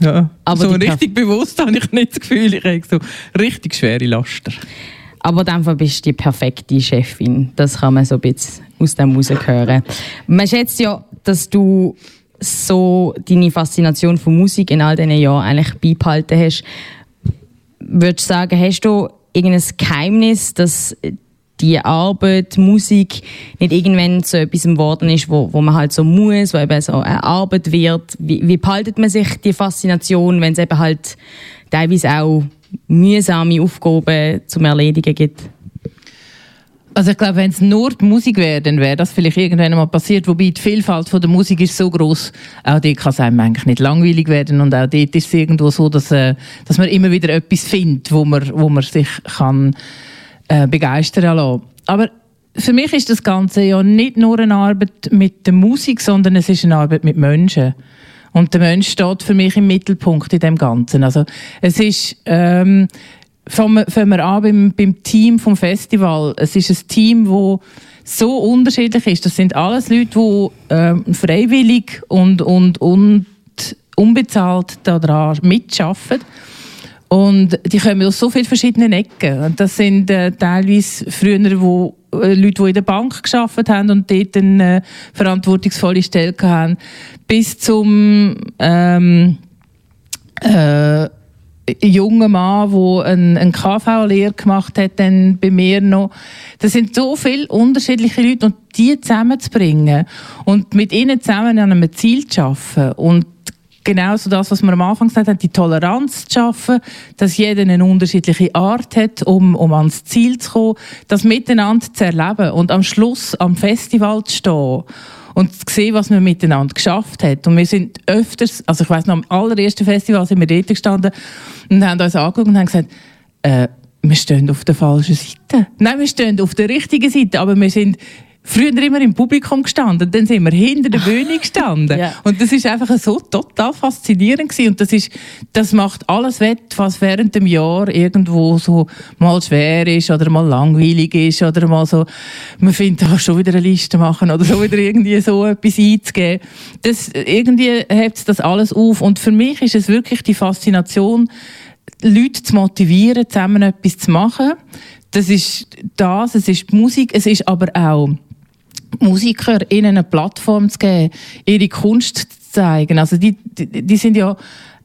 Ja. Aber so richtig bewusst habe ich nicht das Gefühl, ich habe so richtig schwere Laster. Aber in dem Fall bist du die perfekte Chefin. Das kann man so ein bisschen aus dem hören. Man schätzt ja, dass du so deine Faszination für Musik in all diesen Jahren eigentlich beibehalten hast, würdest du sagen, hast du irgendein Geheimnis, dass die Arbeit, Musik nicht irgendwann zu etwas geworden ist, wo, wo man halt so muss, wo eben so eine Arbeit wird. Wie, wie behaltet man sich die Faszination, wenn es eben halt teilweise auch mühsame Aufgaben zum Erledigen gibt? Also ich glaube, wenn es nur die Musik wäre, dann wäre das vielleicht irgendwann mal passiert. Wobei die Vielfalt von der Musik ist so groß, auch dort kann es einem eigentlich nicht langweilig werden und auch dort ist es irgendwo so, dass, äh, dass man immer wieder etwas findet, wo man, wo man sich kann äh, begeistern lassen. Aber für mich ist das Ganze ja nicht nur eine Arbeit mit der Musik, sondern es ist eine Arbeit mit Menschen. Und der Mensch steht für mich im Mittelpunkt in dem Ganzen. Also es ist ähm, fangen wir an beim, beim Team vom Festival. Es ist ein Team, das so unterschiedlich ist. Das sind alles Leute, die ähm, freiwillig und, und, und unbezahlt daran mitarbeiten. Und die kommen aus so vielen verschiedenen Ecken. Das sind äh, teilweise früher, wo äh, Leute, die in der Bank geschafft haben und dort eine äh, verantwortungsvolle Stelle haben, bis zum ähm, jungen Mann, der eine, eine KV-Lehre gemacht hat, dann bei mir noch. Das sind so viele unterschiedliche Leute und die zusammenzubringen und mit ihnen zusammen an einem Ziel zu arbeiten und genauso das, was wir am Anfang gesagt haben, die Toleranz zu schaffen, dass jeder eine unterschiedliche Art hat, um, um ans Ziel zu kommen, das miteinander zu erleben und am Schluss am Festival zu stehen und zu sehen, was man miteinander geschafft hat. Und wir sind öfters, also ich weiß noch, am allerersten Festival sind wir dort gestanden und haben uns angeguckt und haben gesagt, äh, wir stehen auf der falschen Seite. Nein, wir stehen auf der richtigen Seite, aber wir sind früher immer im Publikum gestanden, dann sind wir hinter der Bühne gestanden. ja. Und das ist einfach so total faszinierend gewesen. Und das ist, das macht alles wett, was während dem Jahr irgendwo so mal schwer ist oder mal langweilig ist oder mal so, man findet, oh, schon wieder eine Liste machen oder so wieder irgendwie so etwas einzugeben. Das, irgendwie hebt das alles auf. Und für mich ist es wirklich die Faszination, Leute zu motivieren, zusammen etwas zu machen. Das ist das, es ist die Musik, es ist aber auch Musiker ihnen eine Plattform zu geben, ihre Kunst zu zeigen. Also die, die, die sind ja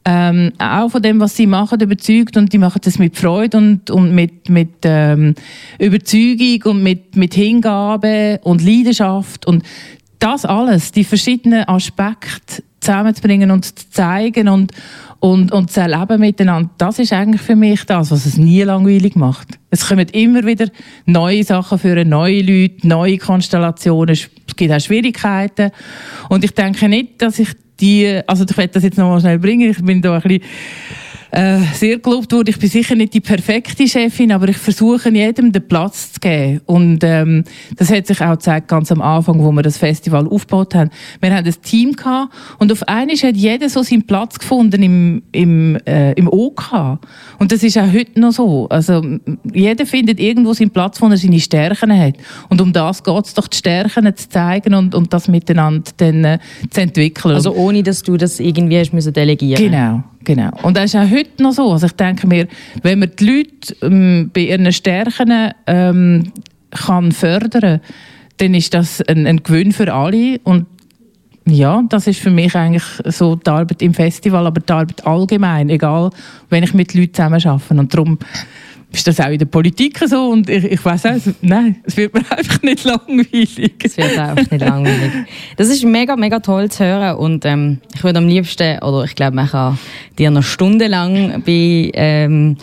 ähm, auch von dem, was sie machen, überzeugt und die machen das mit Freude und, und mit, mit ähm, Überzeugung und mit, mit Hingabe und Leidenschaft und das alles, die verschiedenen Aspekte zusammenzubringen und zu zeigen und, und, und zu erleben miteinander, das ist eigentlich für mich das, was es nie langweilig macht. Es kommen immer wieder neue Sachen für neue Leute, neue Konstellationen, es gibt auch Schwierigkeiten und ich denke nicht, dass ich die, also ich werde das jetzt noch mal schnell bringen, ich bin da ein bisschen äh, sehr gelobt wurde. Ich bin sicher nicht die perfekte Chefin, aber ich versuche jedem den Platz zu geben. Und ähm, das hat sich auch gezeigt, ganz am Anfang, wo wir das Festival aufgebaut haben. Wir haben ein Team gehabt und auf einmal hat jeder so seinen Platz gefunden im, im, äh, im OK. Und das ist auch heute noch so. Also jeder findet irgendwo seinen Platz, wo er seine Stärken hat. Und um das geht es doch, die Stärken zu zeigen und, und das miteinander dann, äh, zu entwickeln. Also ohne, dass du das irgendwie hast müssen delegieren Genau. Genau. Und das ist auch heute noch so. Also ich denke mir, wenn man die Leute ähm, bei ihren Stärken ähm, kann fördern dann ist das ein, ein Gewinn für alle. Und ja, das ist für mich eigentlich so die Arbeit im Festival, aber die Arbeit allgemein, egal, wenn ich mit Leuten zusammen arbeite. Und darum ist das auch in der Politik so und ich, ich weiß auch, nein, es wird mir einfach nicht langweilig. Es wird einfach nicht langweilig. Das ist mega, mega toll zu hören und ähm, ich würde am liebsten, oder ich glaube, man kann dir noch stundenlang bei ähm,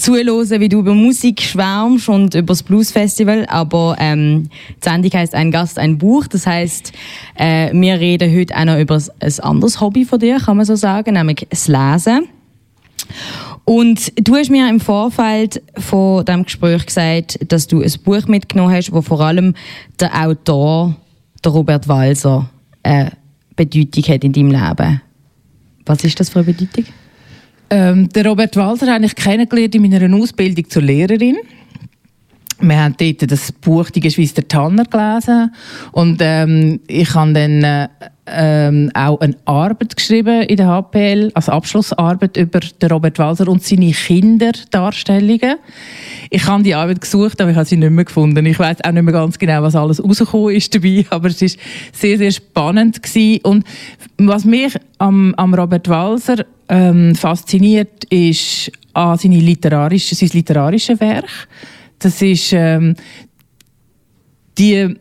zuhören, wie du über Musik schwärmst und über das Blues Festival. Aber ähm, die Sendung heisst «Ein Gast, ein Buch». Das heisst, äh, wir reden heute auch noch über ein anderes Hobby von dir, kann man so sagen, nämlich das Lesen. Und du hast mir im Vorfeld von dem Gespräch gesagt, dass du ein Buch mitgenommen hast, wo vor allem der Autor, der Robert Walser, eine Bedeutung hat in deinem Leben. Was ist das für eine Bedeutung? Ähm, der Robert Walser habe ich kennengelernt in meiner Ausbildung zur Lehrerin. Wir haben dort das Buch «Die Geschwister Tanner» gelesen und ähm, ich habe dann äh, ähm, auch eine Arbeit geschrieben in der HPL, als Abschlussarbeit über den Robert Walser und seine Kinderdarstellungen. Ich habe die Arbeit gesucht, aber ich habe sie nicht mehr gefunden. Ich weiß auch nicht mehr ganz genau, was alles rausgekommen ist dabei, aber es ist sehr, sehr spannend gewesen. Und was mich am, am Robert Walser ähm, fasziniert, ist an seine literarische, sein literarisches Werk. Das ist ähm, die,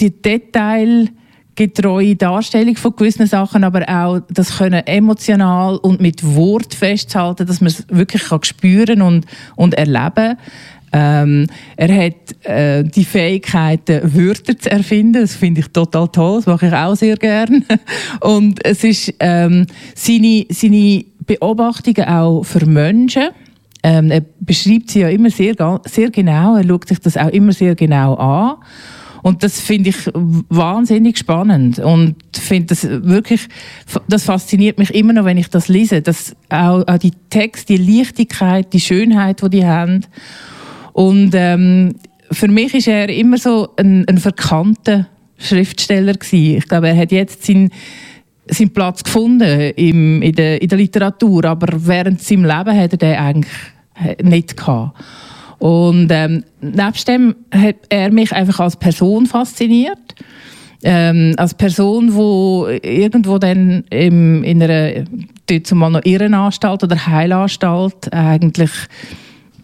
die Detail getreue Darstellung von gewissen Sachen, aber auch das können emotional und mit Wort festhalten, dass man es wirklich kann spüren und, und erleben ähm, er hat äh, die Fähigkeit, Wörter zu erfinden. Das finde ich total toll. Das mache ich auch sehr gern. Und es ist ähm, seine, seine Beobachtungen auch für Menschen Ähm, er beschreibt sie ja immer sehr, sehr genau, er schaut sich das auch immer sehr genau an. Und das finde ich wahnsinnig spannend und finde das wirklich, das fasziniert mich immer noch, wenn ich das lese, dass auch, auch die Texte, die Leichtigkeit, die Schönheit, die die haben. Und ähm, für mich ist er immer so ein, ein verkannter Schriftsteller gewesen. Ich glaube, er hat jetzt seinen seinen Platz gefunden im, in, der, in der Literatur, aber während seinem Leben hat er den eigentlich nicht gehabt. Und ähm, nebst dem hat er mich einfach als Person fasziniert. Ähm, als Person, wo irgendwo dann im, in einer dort zumal noch Irrenanstalt oder Heilanstalt eigentlich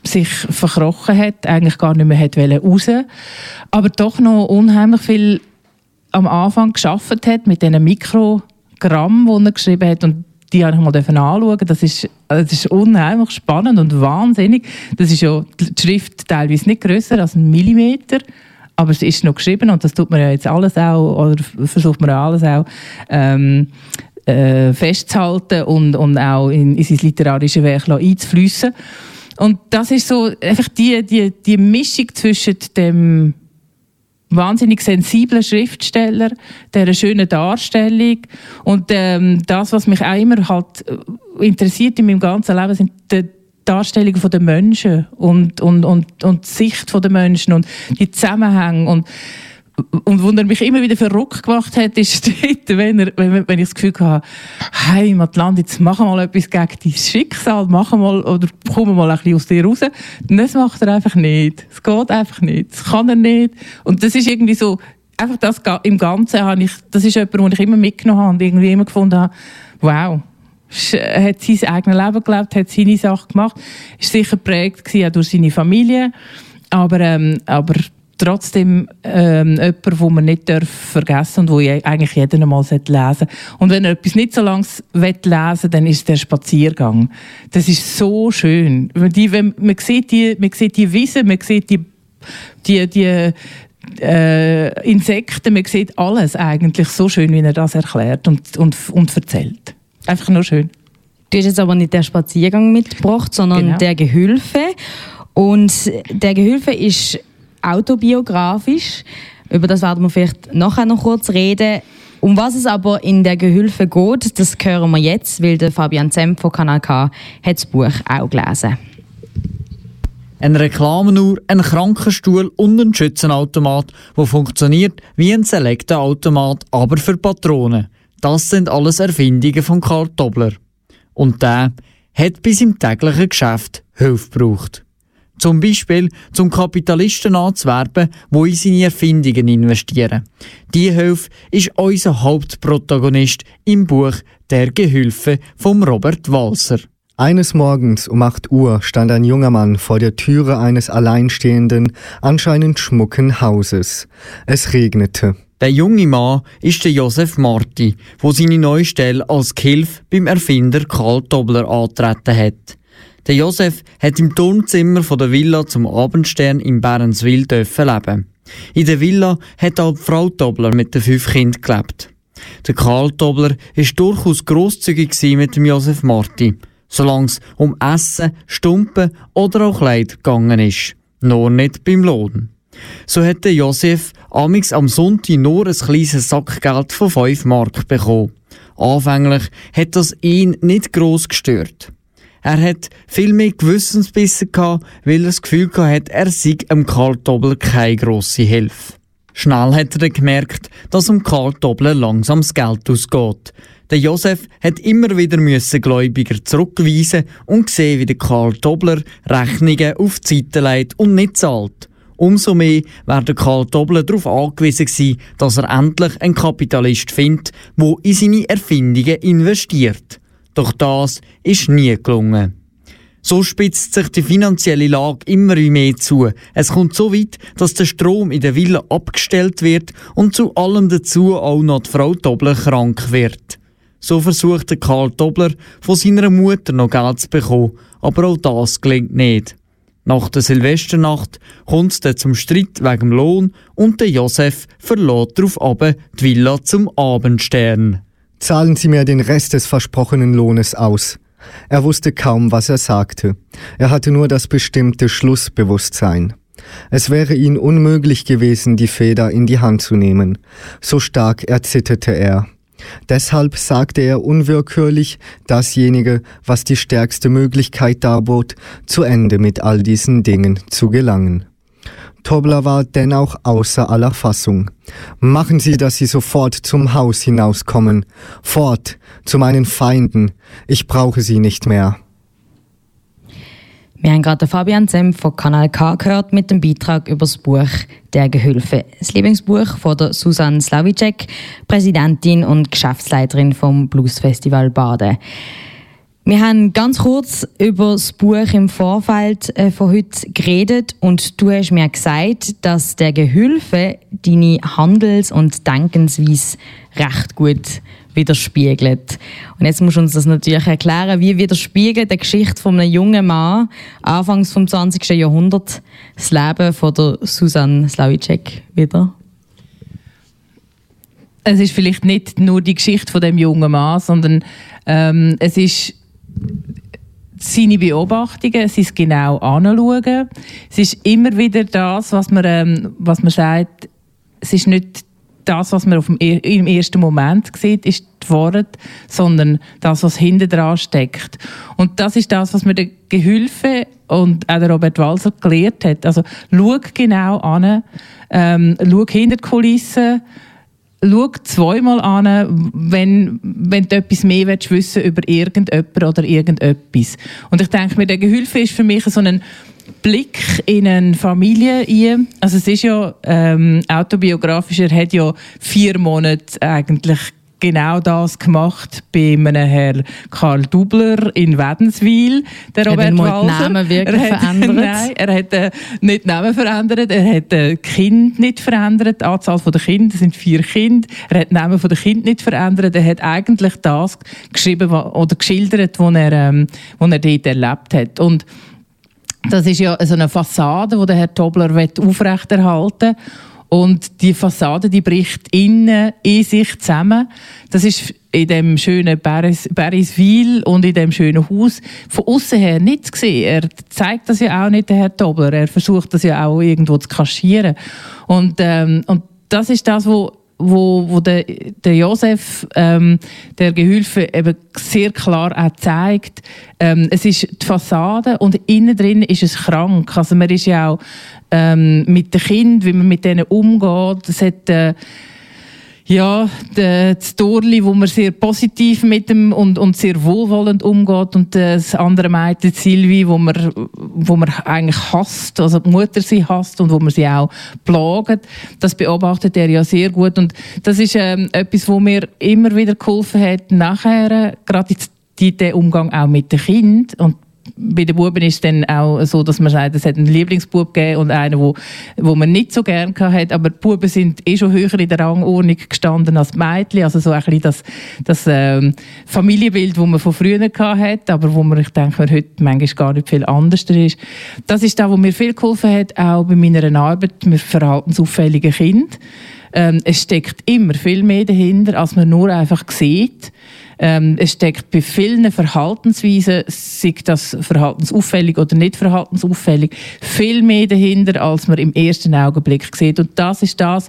sich verkrochen hat, eigentlich gar nicht mehr hat raus aber doch noch unheimlich viel am Anfang geschafft hat mit diesen Mikrogramm, die er geschrieben hat und die habe ich mal anschauen. Das ist, das ist unheimlich spannend und wahnsinnig. Das ist ja die Schrift teilweise nicht größer als ein Millimeter, aber es ist noch geschrieben und das tut man ja jetzt alles auch, oder versucht man alles auch ähm, äh, festzuhalten und, und auch in, in sein literarisches Werk einzufließen. Und das ist so einfach die, die, die Mischung zwischen dem wahnsinnig sensiblen Schriftsteller, der schönen Darstellung. Und ähm, das, was mich auch immer halt äh, interessiert in meinem ganzen Leben, sind die Darstellungen der Menschen und, und, und, und die Sicht der Menschen und die Zusammenhänge und und er mich immer wieder verrückt gemacht hat, ist dort, wenn, er, wenn, wenn ich das Gefühl hatte, Heimatland, jetzt machen wir mal etwas gegen dein Schicksal, machen mal, oder kommen mal ein bisschen aus dir raus. Das macht er einfach nicht. Es geht einfach nicht. Das kann er nicht. Und das ist irgendwie so, einfach das im Ganzen habe ich, das ist jemand, den ich immer mitgenommen habe und irgendwie immer gefunden habe, wow, er hat sein eigenes Leben gelebt, hat seine Sachen gemacht, ist sicher geprägt auch durch seine Familie, aber, ähm, aber trotzdem ähm, jemand, den man nicht darf vergessen und wo eigentlich jeder einmal lesen sollte. Und wenn er etwas nicht so lange lesen will, dann ist der Spaziergang. Das ist so schön. Die, wenn, man, sieht die, man sieht die Wiese, man sieht die, die, die äh, Insekten, man sieht alles eigentlich so schön, wie er das erklärt und, und, und erzählt. Einfach nur schön. Du hast jetzt aber nicht den Spaziergang mitgebracht, sondern genau. der Gehülfe. Und der Gehülfe ist autobiografisch. Über das werden wir vielleicht nachher noch kurz reden. Um was es aber in der Gehülfe geht, das hören wir jetzt, weil der Fabian Zemp von Kanal K hat das Buch auch gelesen. Eine Reklamenuhr, ein Krankenstuhl und ein Schützenautomat, der funktioniert wie ein Selektenautomat, aber für Patronen. Das sind alles Erfindungen von Karl Tobler. Und der hat bis im täglichen Geschäft Hilfe gebraucht. Zum Beispiel zum Kapitalisten anzuwerben, die in seine Erfindungen investieren. Die Hilfe ist unser Hauptprotagonist im Buch Der Gehilfe von Robert Walser. Eines Morgens um 8 Uhr stand ein junger Mann vor der Türe eines alleinstehenden, anscheinend schmucken Hauses. Es regnete. Der junge Mann ist der Josef Marti, wo seine neue Stelle als Gehilfe beim Erfinder Karl Dobler antreten hat. Der Josef hat im Turmzimmer der Villa zum Abendstern in Bärenswil leben. In der Villa hat auch die Frau Dobler mit den fünf Kindern gelebt. Der Karl Dobler war durchaus grosszügig mit dem Josef Marti, solange es um Essen, Stumpen oder auch Kleid gegangen ist. Nur nicht beim Lohn. So hat der Josef amix am Sonntag nur ein kleines Sackgeld von 5 Mark bekommen. Anfänglich hat das ihn nicht gross gestört. Er hat viel mehr Gewissensbissen gehabt, weil er das Gefühl hatte, er sei dem Karl Dobler keine grosse Hilfe. Schnell hat er dann gemerkt, dass um Karl Dobler langsam das Geld ausgeht. Der Josef hat immer wieder müssen Gläubiger zurückweisen und gesehen, wie der Karl Dobler Rechnungen auf die Seite legt und nicht zahlt. Umso mehr wäre der Karl Dobler darauf angewiesen gewesen, dass er endlich einen Kapitalist findet, der in seine Erfindungen investiert. Doch das ist nie gelungen. So spitzt sich die finanzielle Lage immer mehr zu. Es kommt so weit, dass der Strom in der Villa abgestellt wird und zu allem dazu auch noch die Frau Dobler krank wird. So versucht Karl Dobler von seiner Mutter noch Geld zu bekommen, aber auch das gelingt nicht. Nach der Silvesternacht kommt es zum Streit wegen dem Lohn und der Josef verlässt darauf die Villa zum Abendstern. Zahlen Sie mir den Rest des versprochenen Lohnes aus. Er wusste kaum, was er sagte. Er hatte nur das bestimmte Schlussbewusstsein. Es wäre ihm unmöglich gewesen, die Feder in die Hand zu nehmen. So stark erzitterte er. Deshalb sagte er unwillkürlich dasjenige, was die stärkste Möglichkeit darbot, zu Ende mit all diesen Dingen zu gelangen. Tobler war dennoch außer aller Fassung. Machen Sie, dass Sie sofort zum Haus hinauskommen. Fort, zu meinen Feinden. Ich brauche Sie nicht mehr. Wir haben gerade Fabian Sem von Kanal K gehört mit dem Beitrag über das Buch Der Gehülfe. Das Lieblingsbuch von der Susanne Slavicek, Präsidentin und Geschäftsleiterin vom Bluesfestival Baden. Wir haben ganz kurz über das Buch im Vorfeld äh, von heute geredet und du hast mir gesagt, dass der Gehülfe deine Handels- und Denkensweise recht gut widerspiegelt. Und jetzt musst du uns das natürlich erklären, wie widerspiegelt die Geschichte von einem jungen Mann anfangs vom 20. Jahrhundert das Leben von der Susanne Slavicek wieder? Es ist vielleicht nicht nur die Geschichte von dem jungen Mann, sondern ähm, es ist seine Beobachtungen, es ist genau anschauen. Es ist immer wieder das, was man, ähm, was man sagt, es ist nicht das, was man auf dem, im ersten Moment sieht, ist die Wahrheit, sondern das, was hinten dran steckt. Und das ist das, was mir der Gehilfe und auch der Robert Walser gelehrt hat. Also, schau genau an, ähm, schau hinter die Kulissen, schau zweimal an, wenn, wenn du etwas mehr willst wissen über irgendjemand oder irgendetwas. Und ich denke mir, der Gehilfe ist für mich so ein Blick in eine Familie ein. Also es ist ja ähm, autobiografisch, er hat ja vier Monate eigentlich genau das gemacht bei einem Herrn Karl Dubler in Wädenswil, der Robert Walser. Namen wirklich er hat, verändert? Nein, er hat äh, nicht Namen verändert, er hat äh, Kind nicht verändert, die Anzahl der Kinder sind vier Kinder, er hat Namen der Kinder nicht verändert, er hat eigentlich das geschrieben oder geschildert, was er, ähm, was er dort erlebt hat. Und das ist ja so eine Fassade, die der Herr Tobler aufrechterhalten will. Und die Fassade, die bricht innen in sich zusammen. Das ist in dem schönen Paris, Parisville und in dem schönen Haus von außen her nicht zu sehen. Er zeigt das ja auch nicht, der Herr Tobler. Er versucht das ja auch irgendwo zu kaschieren. Und, ähm, und das ist das, was wo, wo der, der Josef, ähm, der Gehilfe, eben sehr klar auch zeigt, ähm, es ist die Fassade und innen drin ist es krank. Also man ist ja auch ähm, mit den Kindern, wie man mit denen umgeht. Es hat, äh, ja, das Dorli, wo man sehr positiv mit dem und, und sehr wohlwollend umgeht und das andere Mädchen Silvi, wo man, wo man eigentlich hasst, also die Mutter sie hasst und wo man sie auch plagt. Das beobachtet er ja sehr gut und das ist ähm, etwas, wo mir immer wieder geholfen hat, nachher, gerade die, der Umgang auch mit den Kindern und bei den Buben ist es dann auch so, dass man sagt, es hat einen Lieblingsbub gegeben und einen, wo, wo man nicht so gern hat. Aber die Buben sind eh schon höher in der Rangordnung gestanden als die Mädchen. Also so ein bisschen das, das ähm, Familienbild, das man von früher hat, aber wo man, ich denke, heute manchmal gar nicht viel anders ist. Das ist da, wo mir viel geholfen hat, auch bei meiner Arbeit mit verhaltensauffälligen Kindern. Ähm, es steckt immer viel mehr dahinter, als man nur einfach sieht. Ähm, es steckt bei vielen Verhaltensweisen, sei das verhaltensauffällig oder nicht verhaltensauffällig, viel mehr dahinter, als man im ersten Augenblick sieht. Und das ist das,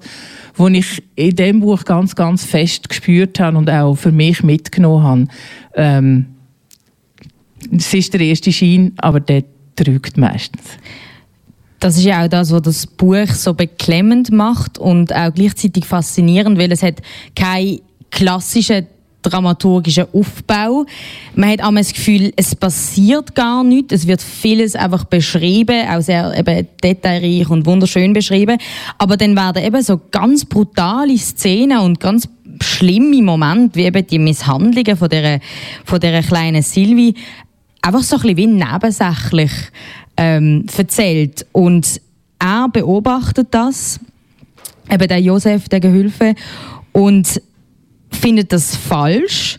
was ich in dem Buch ganz, ganz fest gespürt habe und auch für mich mitgenommen habe. Ähm, es ist der erste Schein, aber der trügt meistens. Das ist ja auch das, was das Buch so beklemmend macht und auch gleichzeitig faszinierend, weil es hat keine klassischen dramaturgischen Aufbau. Man hat auch das Gefühl, es passiert gar nichts. Es wird vieles einfach beschrieben, auch sehr eben detailreich und wunderschön beschrieben. Aber dann werden eben so ganz brutale Szenen und ganz schlimme Momente, wie eben die Misshandlungen von dieser, von dieser kleinen Silvi, einfach so ein bisschen wie nebensächlich ähm, erzählt. Und er beobachtet das, eben der Josef, der Gehilfe, und findet das falsch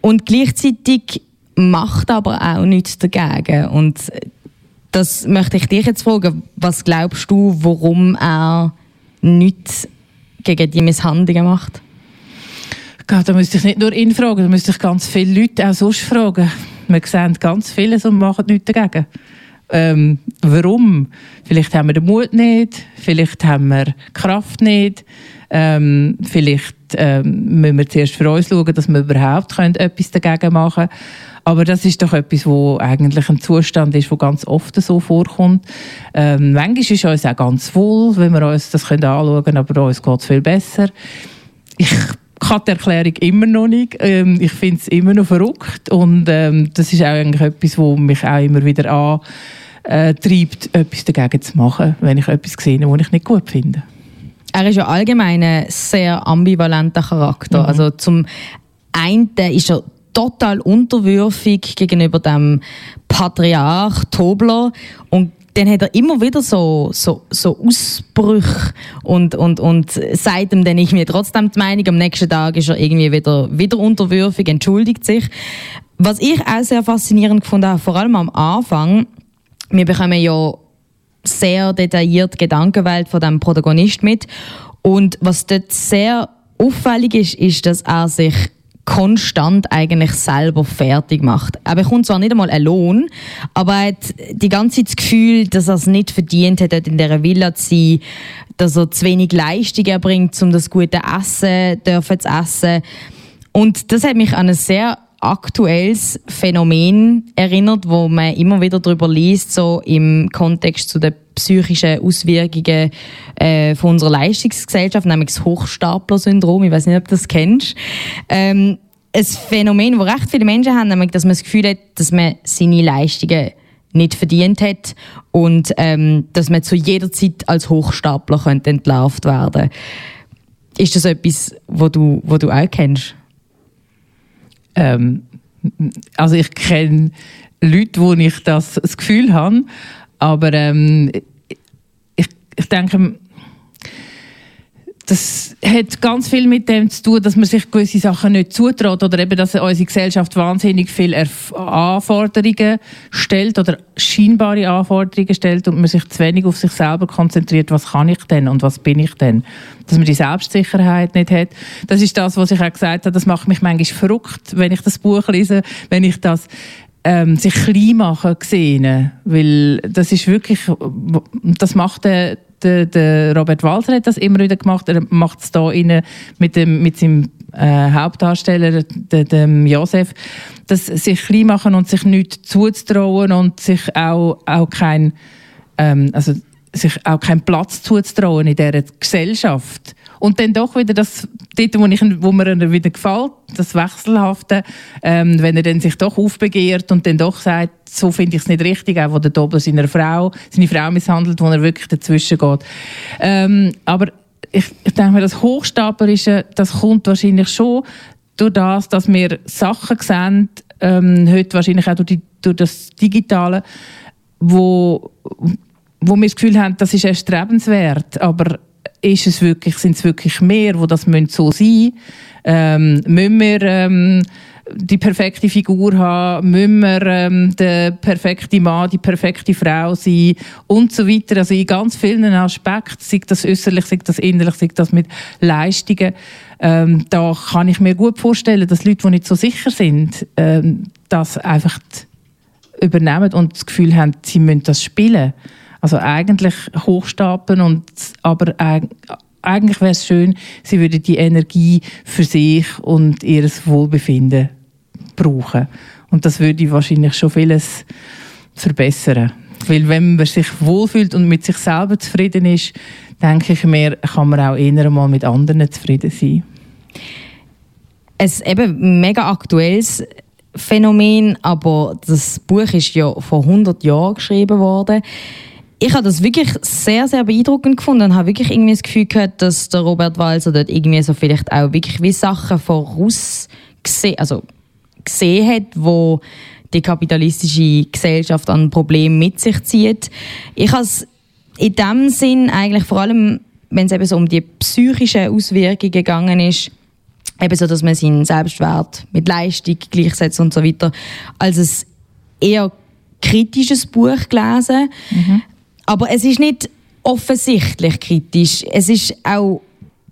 und gleichzeitig macht aber auch nichts dagegen. Und das möchte ich dich jetzt fragen. Was glaubst du, warum er nichts gegen die Misshandlungen macht? Gott, da müsste ich nicht nur ihn fragen, da müsste ich ganz viele Leute auch sonst fragen. Wir sehen ganz vieles und machen nichts dagegen. Ähm, warum? Vielleicht haben wir den Mut nicht, vielleicht haben wir die Kraft nicht, ähm, vielleicht ähm, müssen wir zuerst für uns schauen, dass wir überhaupt können etwas dagegen machen können. Aber das ist doch etwas, wo eigentlich ein Zustand ist, wo ganz oft so vorkommt. Ähm, manchmal ist uns auch ganz wohl, wenn wir uns das können anschauen können, aber uns geht es viel besser. Ich kann die Erklärung immer noch nicht. Ähm, ich finde es immer noch verrückt und ähm, das ist auch eigentlich etwas, wo mich auch immer wieder antreibt, etwas dagegen zu machen, wenn ich etwas sehe, was ich nicht gut finde. Er ist ja allgemein ein sehr ambivalenter Charakter. Mhm. Also zum einen ist er total unterwürfig gegenüber dem Patriarch Tobler und dann hat er immer wieder so, so, so Ausbrüche und, und, und sagt ihm dann irgendwie trotzdem die Meinung, am nächsten Tag ist er irgendwie wieder, wieder unterwürfig, entschuldigt sich. Was ich auch sehr faszinierend gefunden habe, vor allem am Anfang, wir bekommen ja sehr detailliert Gedankenwelt von dem Protagonist mit und was dort sehr auffällig ist, ist, dass er sich konstant eigentlich selber fertig macht. Er bekommt zwar nicht einmal einen Lohn, aber er hat die ganze Zeit das Gefühl, dass er es nicht verdient hat, dort in dieser Villa zu sein, dass er zu wenig Leistung erbringt, um das gute Essen dürfen zu essen. Und das hat mich an ein sehr aktuelles Phänomen erinnert, wo man immer wieder darüber liest, so im Kontext zu den psychischen Auswirkungen äh, von unserer Leistungsgesellschaft, nämlich das Hochstapler-Syndrom. Ich weiß nicht, ob du das kennst. Ähm, ein Phänomen, das recht viele Menschen haben, nämlich, dass man das Gefühl hat, dass man seine Leistungen nicht verdient hat und ähm, dass man zu jeder Zeit als Hochstapler könnte entlarvt werden. Ist das etwas, wo du, wo du auch kennst? Ähm, also ich kenne Leute, wo ich das, das Gefühl habe, aber ähm, ich, ich denke, das hat ganz viel mit dem zu tun, dass man sich gewisse Sachen nicht zutraut oder eben, dass unsere Gesellschaft wahnsinnig viele Anforderungen stellt oder scheinbare Anforderungen stellt und man sich zu wenig auf sich selber konzentriert, was kann ich denn und was bin ich denn? Dass man die Selbstsicherheit nicht hat. Das ist das, was ich auch gesagt habe, das macht mich manchmal verrückt, wenn ich das Buch lese, wenn ich das ähm, sich klein machen gesehen, weil das ist wirklich, das macht der der, der Robert Walter hat das immer wieder gemacht. Er macht es da mit, dem, mit seinem äh, Hauptdarsteller, dem, dem Josef, dass sich klein machen und sich nichts zuzutrauen und sich auch, auch kein, ähm, also sich auch keinen Platz zuzutrauen in dieser Gesellschaft. Und dann doch wieder das, dort, wo, ich, wo mir wieder gefällt, das Wechselhafte, ähm, wenn er dann sich doch aufbegehrt und dann doch sagt, so finde ich es nicht richtig, auch wo der Dobler seine Frau, seine Frau misshandelt, wo er wirklich dazwischen geht. Ähm, aber ich, ich denke mir, das Hochstaplerische, das kommt wahrscheinlich schon durch das, dass wir Sachen sehen, ähm, heute wahrscheinlich auch durch, die, durch das Digitale, wo, wo wir das Gefühl haben, das ist erstrebenswert, aber ist es wirklich, sind es wirklich mehr, wo das so sein müssen? Ähm, müssen wir ähm, die perfekte Figur haben? Müssen wir ähm, der perfekte Mann, die perfekte Frau sein? Und so weiter. Also in ganz vielen Aspekten, sei das äußerlich, sei das innerlich, sei das mit Leistungen, ähm, da kann ich mir gut vorstellen, dass Leute, die nicht so sicher sind, ähm, das einfach übernehmen und das Gefühl haben, sie müssen das spielen. Also eigentlich hochstapeln und aber eigentlich wäre es schön, sie würde die Energie für sich und ihr Wohlbefinden brauchen. Und das würde wahrscheinlich schon vieles verbessern. Weil wenn man sich wohlfühlt und mit sich selber zufrieden ist, denke ich mir, kann man auch eher mal mit anderen zufrieden sein. Ein eben mega aktuelles Phänomen, aber das Buch ist ja vor 100 Jahren geschrieben worden ich habe das wirklich sehr, sehr beeindruckend gefunden und habe wirklich irgendwie das Gefühl gehabt, dass der Robert Walser dort irgendwie so vielleicht auch wirklich wie Sachen vorausgesehen, also gesehen hat, wo die kapitalistische Gesellschaft an Problemen mit sich zieht. Ich habe es in dem Sinn eigentlich vor allem, wenn es eben so um die psychischen Auswirkungen gegangen ist, eben so, dass man seinen Selbstwert mit Leistung gleichsetzt und so weiter, als ein eher kritisches Buch gelesen. Mhm. Aber es ist nicht offensichtlich kritisch. Es ist auch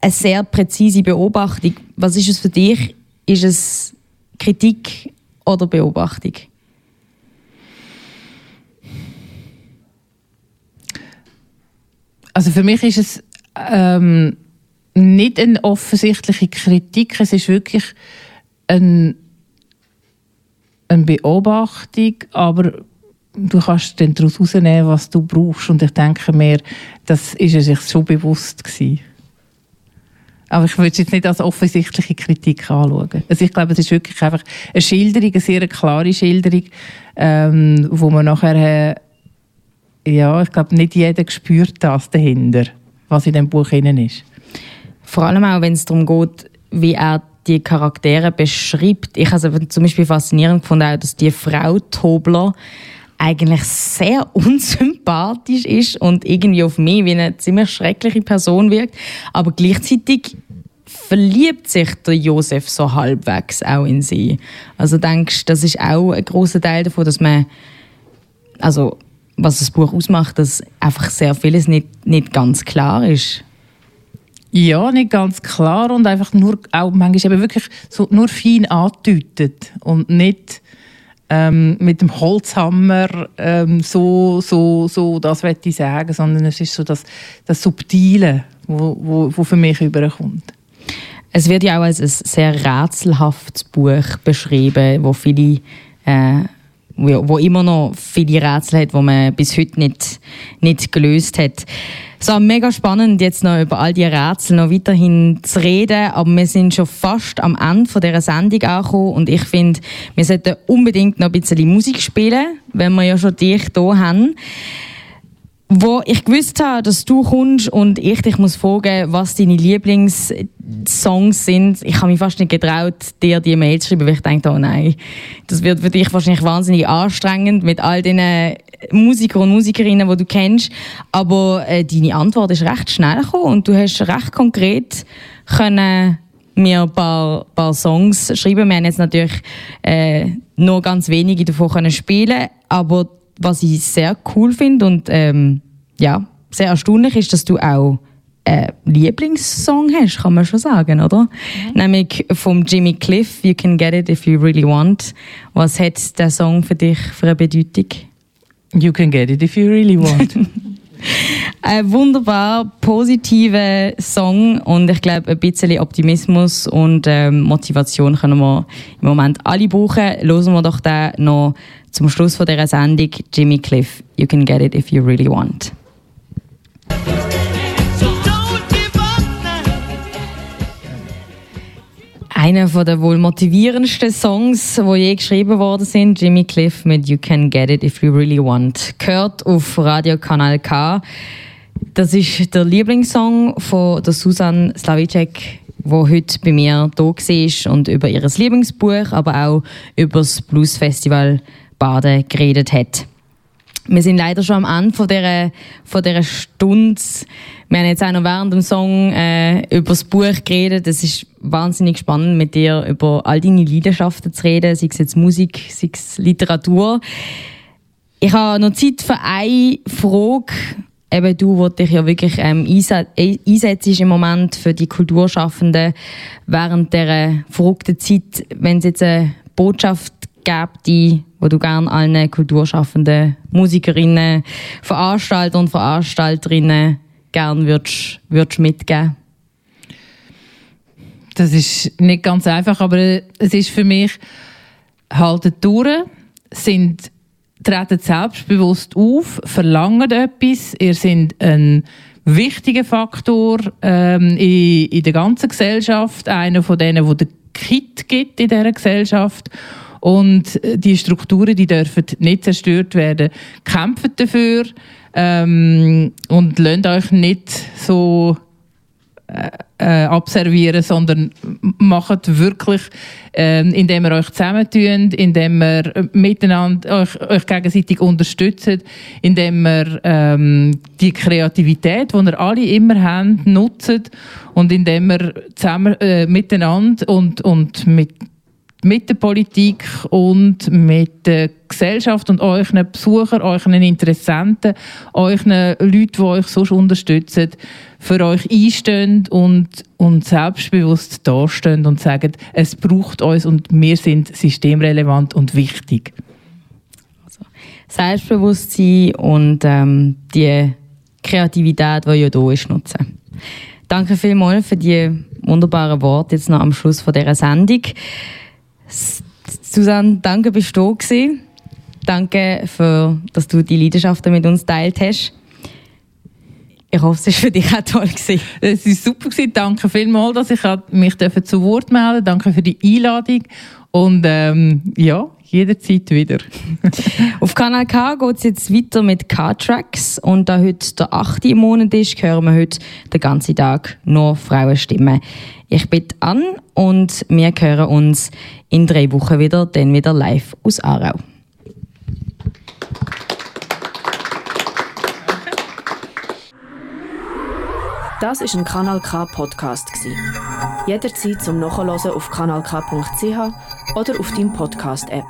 eine sehr präzise Beobachtung. Was ist es für dich? Ist es Kritik oder Beobachtung? Also für mich ist es ähm, nicht eine offensichtliche Kritik. Es ist wirklich ein, eine Beobachtung, aber du kannst dann daraus herausnehmen, was du brauchst. Und ich denke mir, das ist er sich schon bewusst gewesen. Aber ich würde es jetzt nicht als offensichtliche Kritik anschauen. Also ich glaube, es ist wirklich einfach eine Schilderung, eine sehr klare Schilderung, ähm, wo man nachher, äh, ja, ich glaube, nicht jeder spürt das dahinter, was in dem Buch drin ist. Vor allem auch, wenn es darum geht, wie er die Charaktere beschreibt. Ich habe es zum Beispiel faszinierend gefunden, dass die Frau Tobler eigentlich sehr unsympathisch ist und irgendwie auf mich wie eine ziemlich schreckliche Person wirkt. Aber gleichzeitig verliebt sich der Josef so halbwegs auch in sie. Also denkst, das ist auch ein großer Teil davon, dass man, also was das Buch ausmacht, dass einfach sehr vieles nicht, nicht ganz klar ist. Ja, nicht ganz klar und einfach nur auch manchmal eben wirklich so nur fein angedeutet und nicht ähm, mit dem Holzhammer ähm, so, so, so, das möchte ich sagen, sondern es ist so das, das Subtile, wo, wo, wo für mich überkommt. Es wird ja auch als ein sehr rätselhaftes Buch beschrieben, wo viele äh, wo, immer noch viele Rätsel hat, die man bis heute nicht, nicht gelöst hat. So, mega spannend, jetzt noch über all die Rätsel noch weiterhin zu reden, aber wir sind schon fast am Ende dieser Sendung angekommen und ich finde, wir sollten unbedingt noch ein bisschen Musik spielen, wenn wir ja schon dich hier haben wo ich gewusst habe, dass du kommst und ich dich muss fragen, was deine Lieblingssongs sind. Ich habe mich fast nicht getraut, dir die Mail zu schreiben, weil ich dachte, oh nein, das wird für dich wahrscheinlich wahnsinnig anstrengend mit all den Musikern und Musikerinnen, die du kennst. Aber äh, deine Antwort ist recht schnell gekommen und du hast recht konkret können mir ein paar, paar Songs schreiben. Wir haben jetzt natürlich äh, nur ganz wenige davon können spielen, aber was ich sehr cool finde und ähm, ja, sehr erstaunlich ist, dass du auch einen Lieblingssong hast, kann man schon sagen, oder? Mhm. Nämlich vom Jimmy Cliff, You Can Get It If You Really Want. Was hat der Song für dich für eine Bedeutung? You can get it if you really want. ein wunderbar positiver Song und ich glaube, ein bisschen Optimismus und ähm, Motivation können wir im Moment alle brauchen. Hören wir doch den noch zum Schluss von dieser Sendung Jimmy Cliff, You Can Get It If You Really Want. Einer der wohl motivierendsten Songs, die je geschrieben worden sind, Jimmy Cliff mit You Can Get It If You Really Want. Gehört auf Radio Kanal K. Das ist der Lieblingssong von der Susan Slavicek, wo heute bei mir da war und über ihr Lieblingsbuch, aber auch über das Blues Festival Baden geredet hat. Wir sind leider schon am Ende von dieser, von dieser Stunde. Wir haben jetzt auch noch während dem Song äh, über das Buch geredet. Es ist wahnsinnig spannend, mit dir über all deine Leidenschaften zu reden, sei es jetzt Musik, sei es Literatur. Ich habe noch Zeit für eine Frage. Eben du, wo dich ja wirklich ähm, einsetzt im Moment für die Kulturschaffenden während dieser verrückten Zeit, wenn es jetzt eine Botschaft gibt, die wo du gerne allen kulturschaffenden Musikerinnen, Veranstalter und Veranstalterinnen gerne würdest, würdest mitgeben? Das ist nicht ganz einfach, aber es ist für mich, haltet durch, sind, treten selbstbewusst auf, verlangen etwas, ihr seid ein wichtiger Faktor ähm, in, in der ganzen Gesellschaft, einer von denen, wo der Kit gibt in dieser Gesellschaft und äh, die Strukturen, die dürfen nicht zerstört werden. Kämpft dafür ähm, und lasst euch nicht so äh, äh, abservieren, sondern macht wirklich, äh, indem ihr euch zusammentun, indem ihr äh, miteinander euch, euch gegenseitig unterstützt, indem ihr ähm, die Kreativität, die ihr alle immer habt, nutzt und indem ihr zusammen äh, miteinander und, und mit mit der Politik und mit der Gesellschaft und euren Besuchern, euren Interessenten, euren Leuten, die euch sonst unterstützen, für euch einstehen und, und selbstbewusst dastehen und sagen, es braucht uns und wir sind systemrelevant und wichtig. Also, Selbstbewusstsein und ähm, die Kreativität, die ja da ist, nutzen. Danke vielmals für die wunderbaren Worte jetzt noch am Schluss von dieser Sendung. Susanne, danke, bist du da gewesen. Danke, für, dass du die Leidenschaften mit uns teilt hast. Ich hoffe, es war für dich auch toll. Gewesen. Es war super. Gewesen. Danke vielmals, dass ich mich zu Wort melden durfte. Danke für die Einladung. Und ähm, ja, jederzeit wieder. Auf Kanal K geht es jetzt weiter mit K-Tracks. Und da heute der 8. im Monat ist, hören wir heute den ganzen Tag nur Frauenstimmen. Ich bitte an und wir hören uns in drei Wochen wieder, dann wieder live aus Aarau. Das ist ein Kanal K Podcast Jederzeit zum Nachhören auf kanalk.ch oder auf deinem Podcast App.